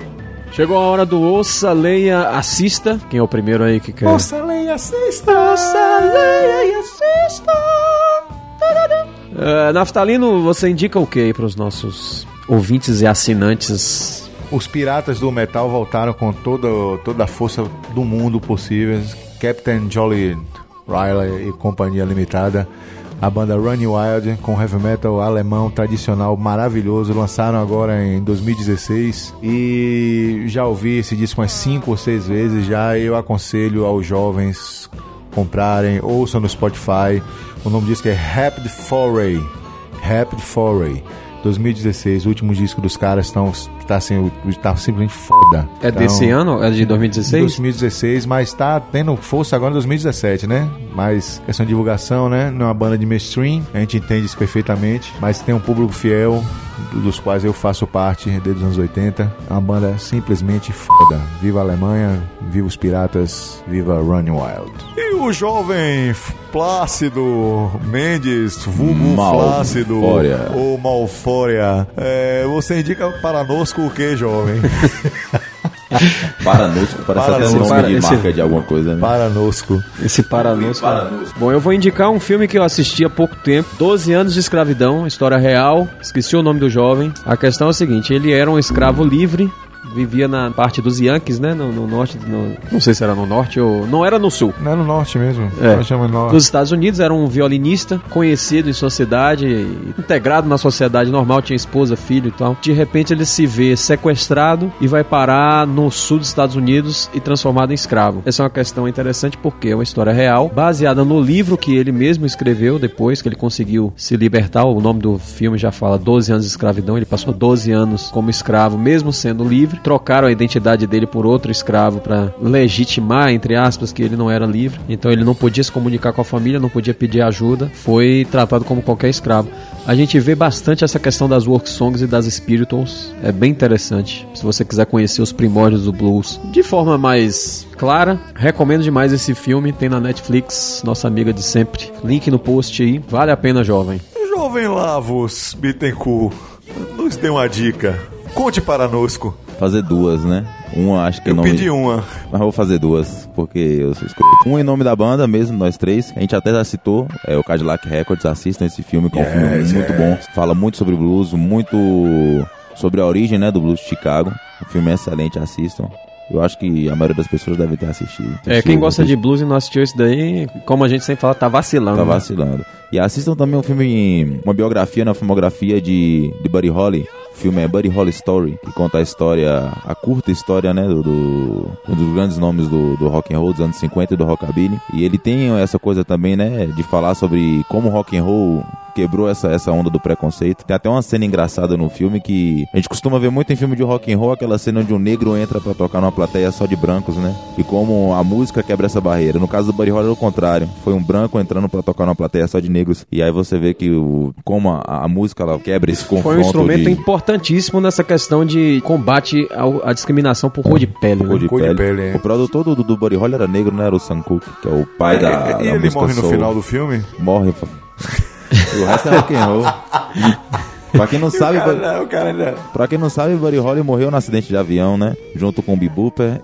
Chegou a hora do Ouça, Leia, Assista. Quem é o primeiro aí que quer? Ouça, leia, assista. Ouça, Leia e Assista. Uh, Naftalino, você indica o que aí para os nossos ouvintes e assinantes? Os piratas do metal voltaram com toda, toda a força do mundo possível. Captain Jolly Riley e Companhia Limitada. A banda Running Wild com heavy metal alemão tradicional maravilhoso. Lançaram agora em 2016 e já ouvi esse disco umas 5 ou 6 vezes já. Eu aconselho aos jovens comprarem, ouçam no Spotify. O nome disso é Rapid Foray. Rapid Foray. 2016, o último disco dos caras estão tá, assim, tá simplesmente foda. É Então, desse ano? É de 2016? 2016, mas tá tendo força agora em 2017, né? Mas questão de divulgação, né? Não é uma banda de mainstream, a gente entende isso perfeitamente, mas tem um público fiel, do- dos quais eu faço parte desde os anos 80. É uma banda simplesmente foda. Viva a Alemanha, viva os piratas, viva Running Wild. E o jovem Plácido Mendes, vulgo Malfória. Flácido, ou Malfória, é, você indica para nós o que, jovem? Paranosco, parece até um nome Para- de esse- marca de alguma coisa, né? Paranosco. Esse Paranosco. Paranosco. Bom, eu vou indicar um filme que eu assisti há pouco tempo. 12 anos de escravidão, história real. Esqueci o nome do jovem. A questão é o seguinte, ele era um escravo livre. Vivia na parte dos Yankees, né? No, no norte. no- não sei se era no norte ou. Não era no sul. Não é no norte mesmo. É. Chamamos norte. Dos Estados Unidos, era um violinista, conhecido em sociedade, integrado na sociedade normal, tinha esposa, filho e tal. De repente ele se vê sequestrado e vai parar no sul dos Estados Unidos e transformado em escravo. Essa é uma questão interessante porque é uma história real, baseada no livro que ele mesmo escreveu depois que ele conseguiu se libertar. O nome do filme já fala 12 anos de escravidão. Ele passou 12 anos como escravo, mesmo sendo livre. Trocaram a identidade dele por outro escravo para legitimar, entre aspas, que ele não era livre. Então ele não podia se comunicar com a família, não podia pedir ajuda. Foi tratado como qualquer escravo. A gente vê bastante essa questão das work songs e das spirituals. É bem interessante. Se você quiser conhecer os primórdios do blues de forma mais clara, recomendo demais esse filme. Tem na Netflix, nossa amiga de sempre. Link no post aí. Vale a pena, jovem. Jovem Lavos Bittencourt, nos dê uma dica. Conte para nosco. Fazer duas, né? Uma acho que Eu não. pedi uma. Mas vou fazer duas, porque eu sou escroto. Um em nome da banda mesmo, nós três. A gente até já citou, é o Cadillac Records. Assistam esse filme, que é um filme Yes, muito yes. bom. Fala muito sobre blues, muito sobre a origem né, do blues de Chicago. O filme é excelente, assistam. Eu acho que a maioria das pessoas deve ter assistido. É, quem gosta de blues e não assistiu isso daí, como a gente sempre fala, tá vacilando. Tá né? vacilando. E assistam também um filme, uma biografia, na filmografia de, de Buddy Holly. O filme é Buddy Holly Story, que conta a história, a curta história, né, do, do- um dos grandes nomes do, do rock and roll dos anos 50 e do rockabilly. E ele tem essa coisa também, né, de falar sobre como o rock and roll quebrou essa, essa onda do preconceito. Tem até uma cena engraçada no filme que a gente costuma ver muito em filme de rock and roll, aquela cena onde um negro entra pra tocar numa plateia só de brancos, né? E como a música quebra essa barreira. No caso do Buddy Holly, é o contrário. Foi um branco entrando pra tocar numa plateia só de negros. E aí você vê que o, como a, a música ela quebra esse confronto Foi um instrumento de importantíssimo nessa questão de combate ao- à discriminação por cor de pele. né? cor de Cor de pele. pele, é. O produtor do, do Buddy Holly era negro, não era o Sam Cooke, que é o pai da, e da ele música morre no soul. final do filme? Morre. o resto é rock and roll. pra quem não sabe... Buddy- não, o cara ainda... Pra quem não sabe, Buddy Holly morreu no acidente de avião, né? Junto com o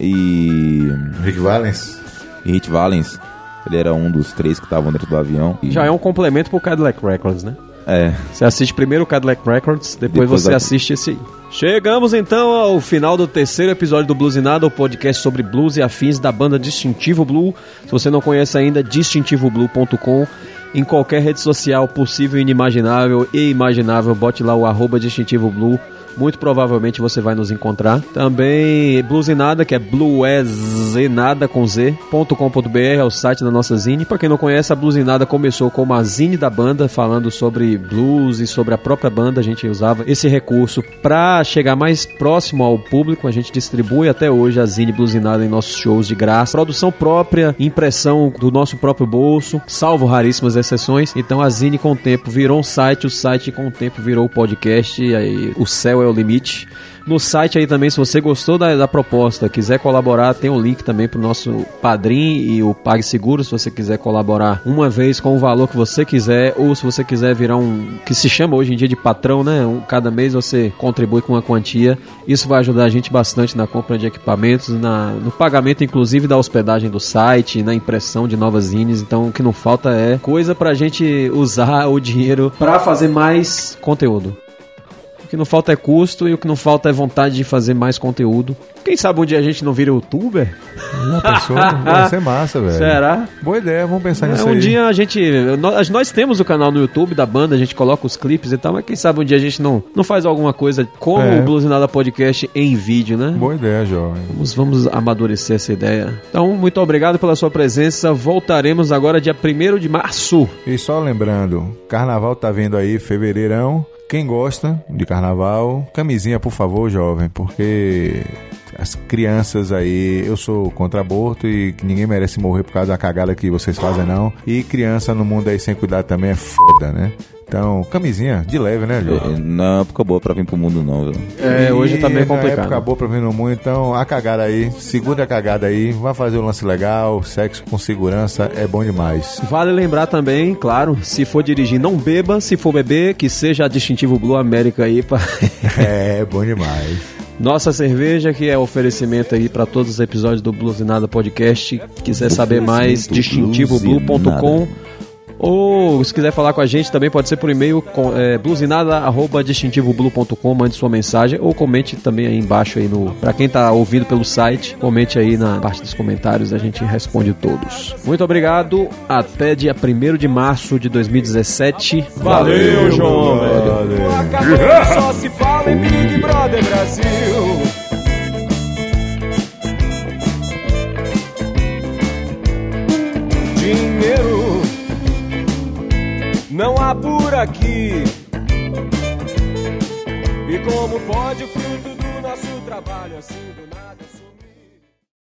e, Rick Valens. e Hit Valens. Ele era um dos três que estavam dentro do avião. E- Já é um complemento pro Cadillac Records, né? É. Você assiste primeiro o Cadillac Records, depois, Depois você assiste esse aí. Chegamos então ao final do terceiro episódio do Blues e Nada, o podcast sobre blues e afins da banda Distintivo Blue. Se você não conhece ainda, distintivoblue.com. Em qualquer rede social possível, inimaginável e imaginável, bote lá o arroba Distintivo Blue. Muito provavelmente você vai nos encontrar. Também Bluesinada, que é bluesinada com z.com.br, é o site da nossa zine. Para quem não conhece, a Bluesinada começou como a zine da banda, falando sobre blues e sobre a própria banda. A gente usava esse recurso para chegar mais próximo ao público. A gente distribui até hoje a zine Bluesinada em nossos shows de graça. Produção própria, impressão do nosso próprio bolso, salvo raríssimas exceções. Então a zine com o tempo virou um site, o site com o tempo virou o podcast, e aí o céu é o limite. No site aí também, se você gostou da, da proposta, quiser colaborar, tem o um link também pro nosso Padrim e o PagSeguro, se você quiser colaborar uma vez com o valor que você quiser, ou se você quiser virar um, que se chama hoje em dia de patrão, né? Um, cada mês você contribui com uma quantia. Isso vai ajudar a gente bastante na compra de equipamentos, na, no pagamento inclusive da hospedagem do site, na impressão de novas zines. Então o que não falta é coisa pra gente usar o dinheiro para fazer mais conteúdo que não falta é custo e o que não falta é vontade de fazer mais conteúdo. Quem sabe um dia a gente não vira youtuber? Uma pessoa vai ser massa, velho. Será? Boa ideia, vamos pensar É, nisso um aí. dia a gente. Nós, nós temos o canal no YouTube da banda, a gente coloca os clipes e tal, mas quem sabe um dia a gente não, não faz alguma coisa como É. o Blues Nada Podcast em vídeo, né? Boa ideia, jovem. Vamos, vamos amadurecer essa ideia. Então, muito obrigado pela sua presença. Voltaremos agora dia 1 de março. E só lembrando, carnaval tá vindo aí, fevereirão. Quem gosta de carnaval, camisinha, por favor, jovem, porque as crianças aí, eu sou contra aborto e ninguém merece morrer por causa da cagada que vocês fazem, não. E criança no mundo aí sem cuidado também é foda, né? Então, camisinha, de leve, né, jovem? É, Não é época boa pra vir pro mundo, não, viu? É, hoje tá meio E Na época complicado. boa pra vir no mundo, então a cagada aí, segura a cagada aí, vai fazer um lance legal, sexo com segurança é bom demais. Vale lembrar também, claro, se for dirigir, não beba. Se for beber, que seja a distintivo Blue América aí pra. É, bom demais. Nossa cerveja, que é oferecimento aí para todos os episódios do Blues e Nada Podcast. Quiser saber mais, distintivoblue.com. Ou se quiser falar com a gente, também pode ser por e-mail com é, bluesinada@distintivoblue.com, mande sua mensagem ou comente também aí embaixo aí no, para quem tá ouvindo pelo site, comente aí na parte dos comentários, a gente responde todos. Muito obrigado, até dia 1 de março de 2017. Valeu, João. velho. Brother. Só se fala em Big Brother Brasil. Não há por aqui. E como pode o fruto do nosso trabalho assim do nada?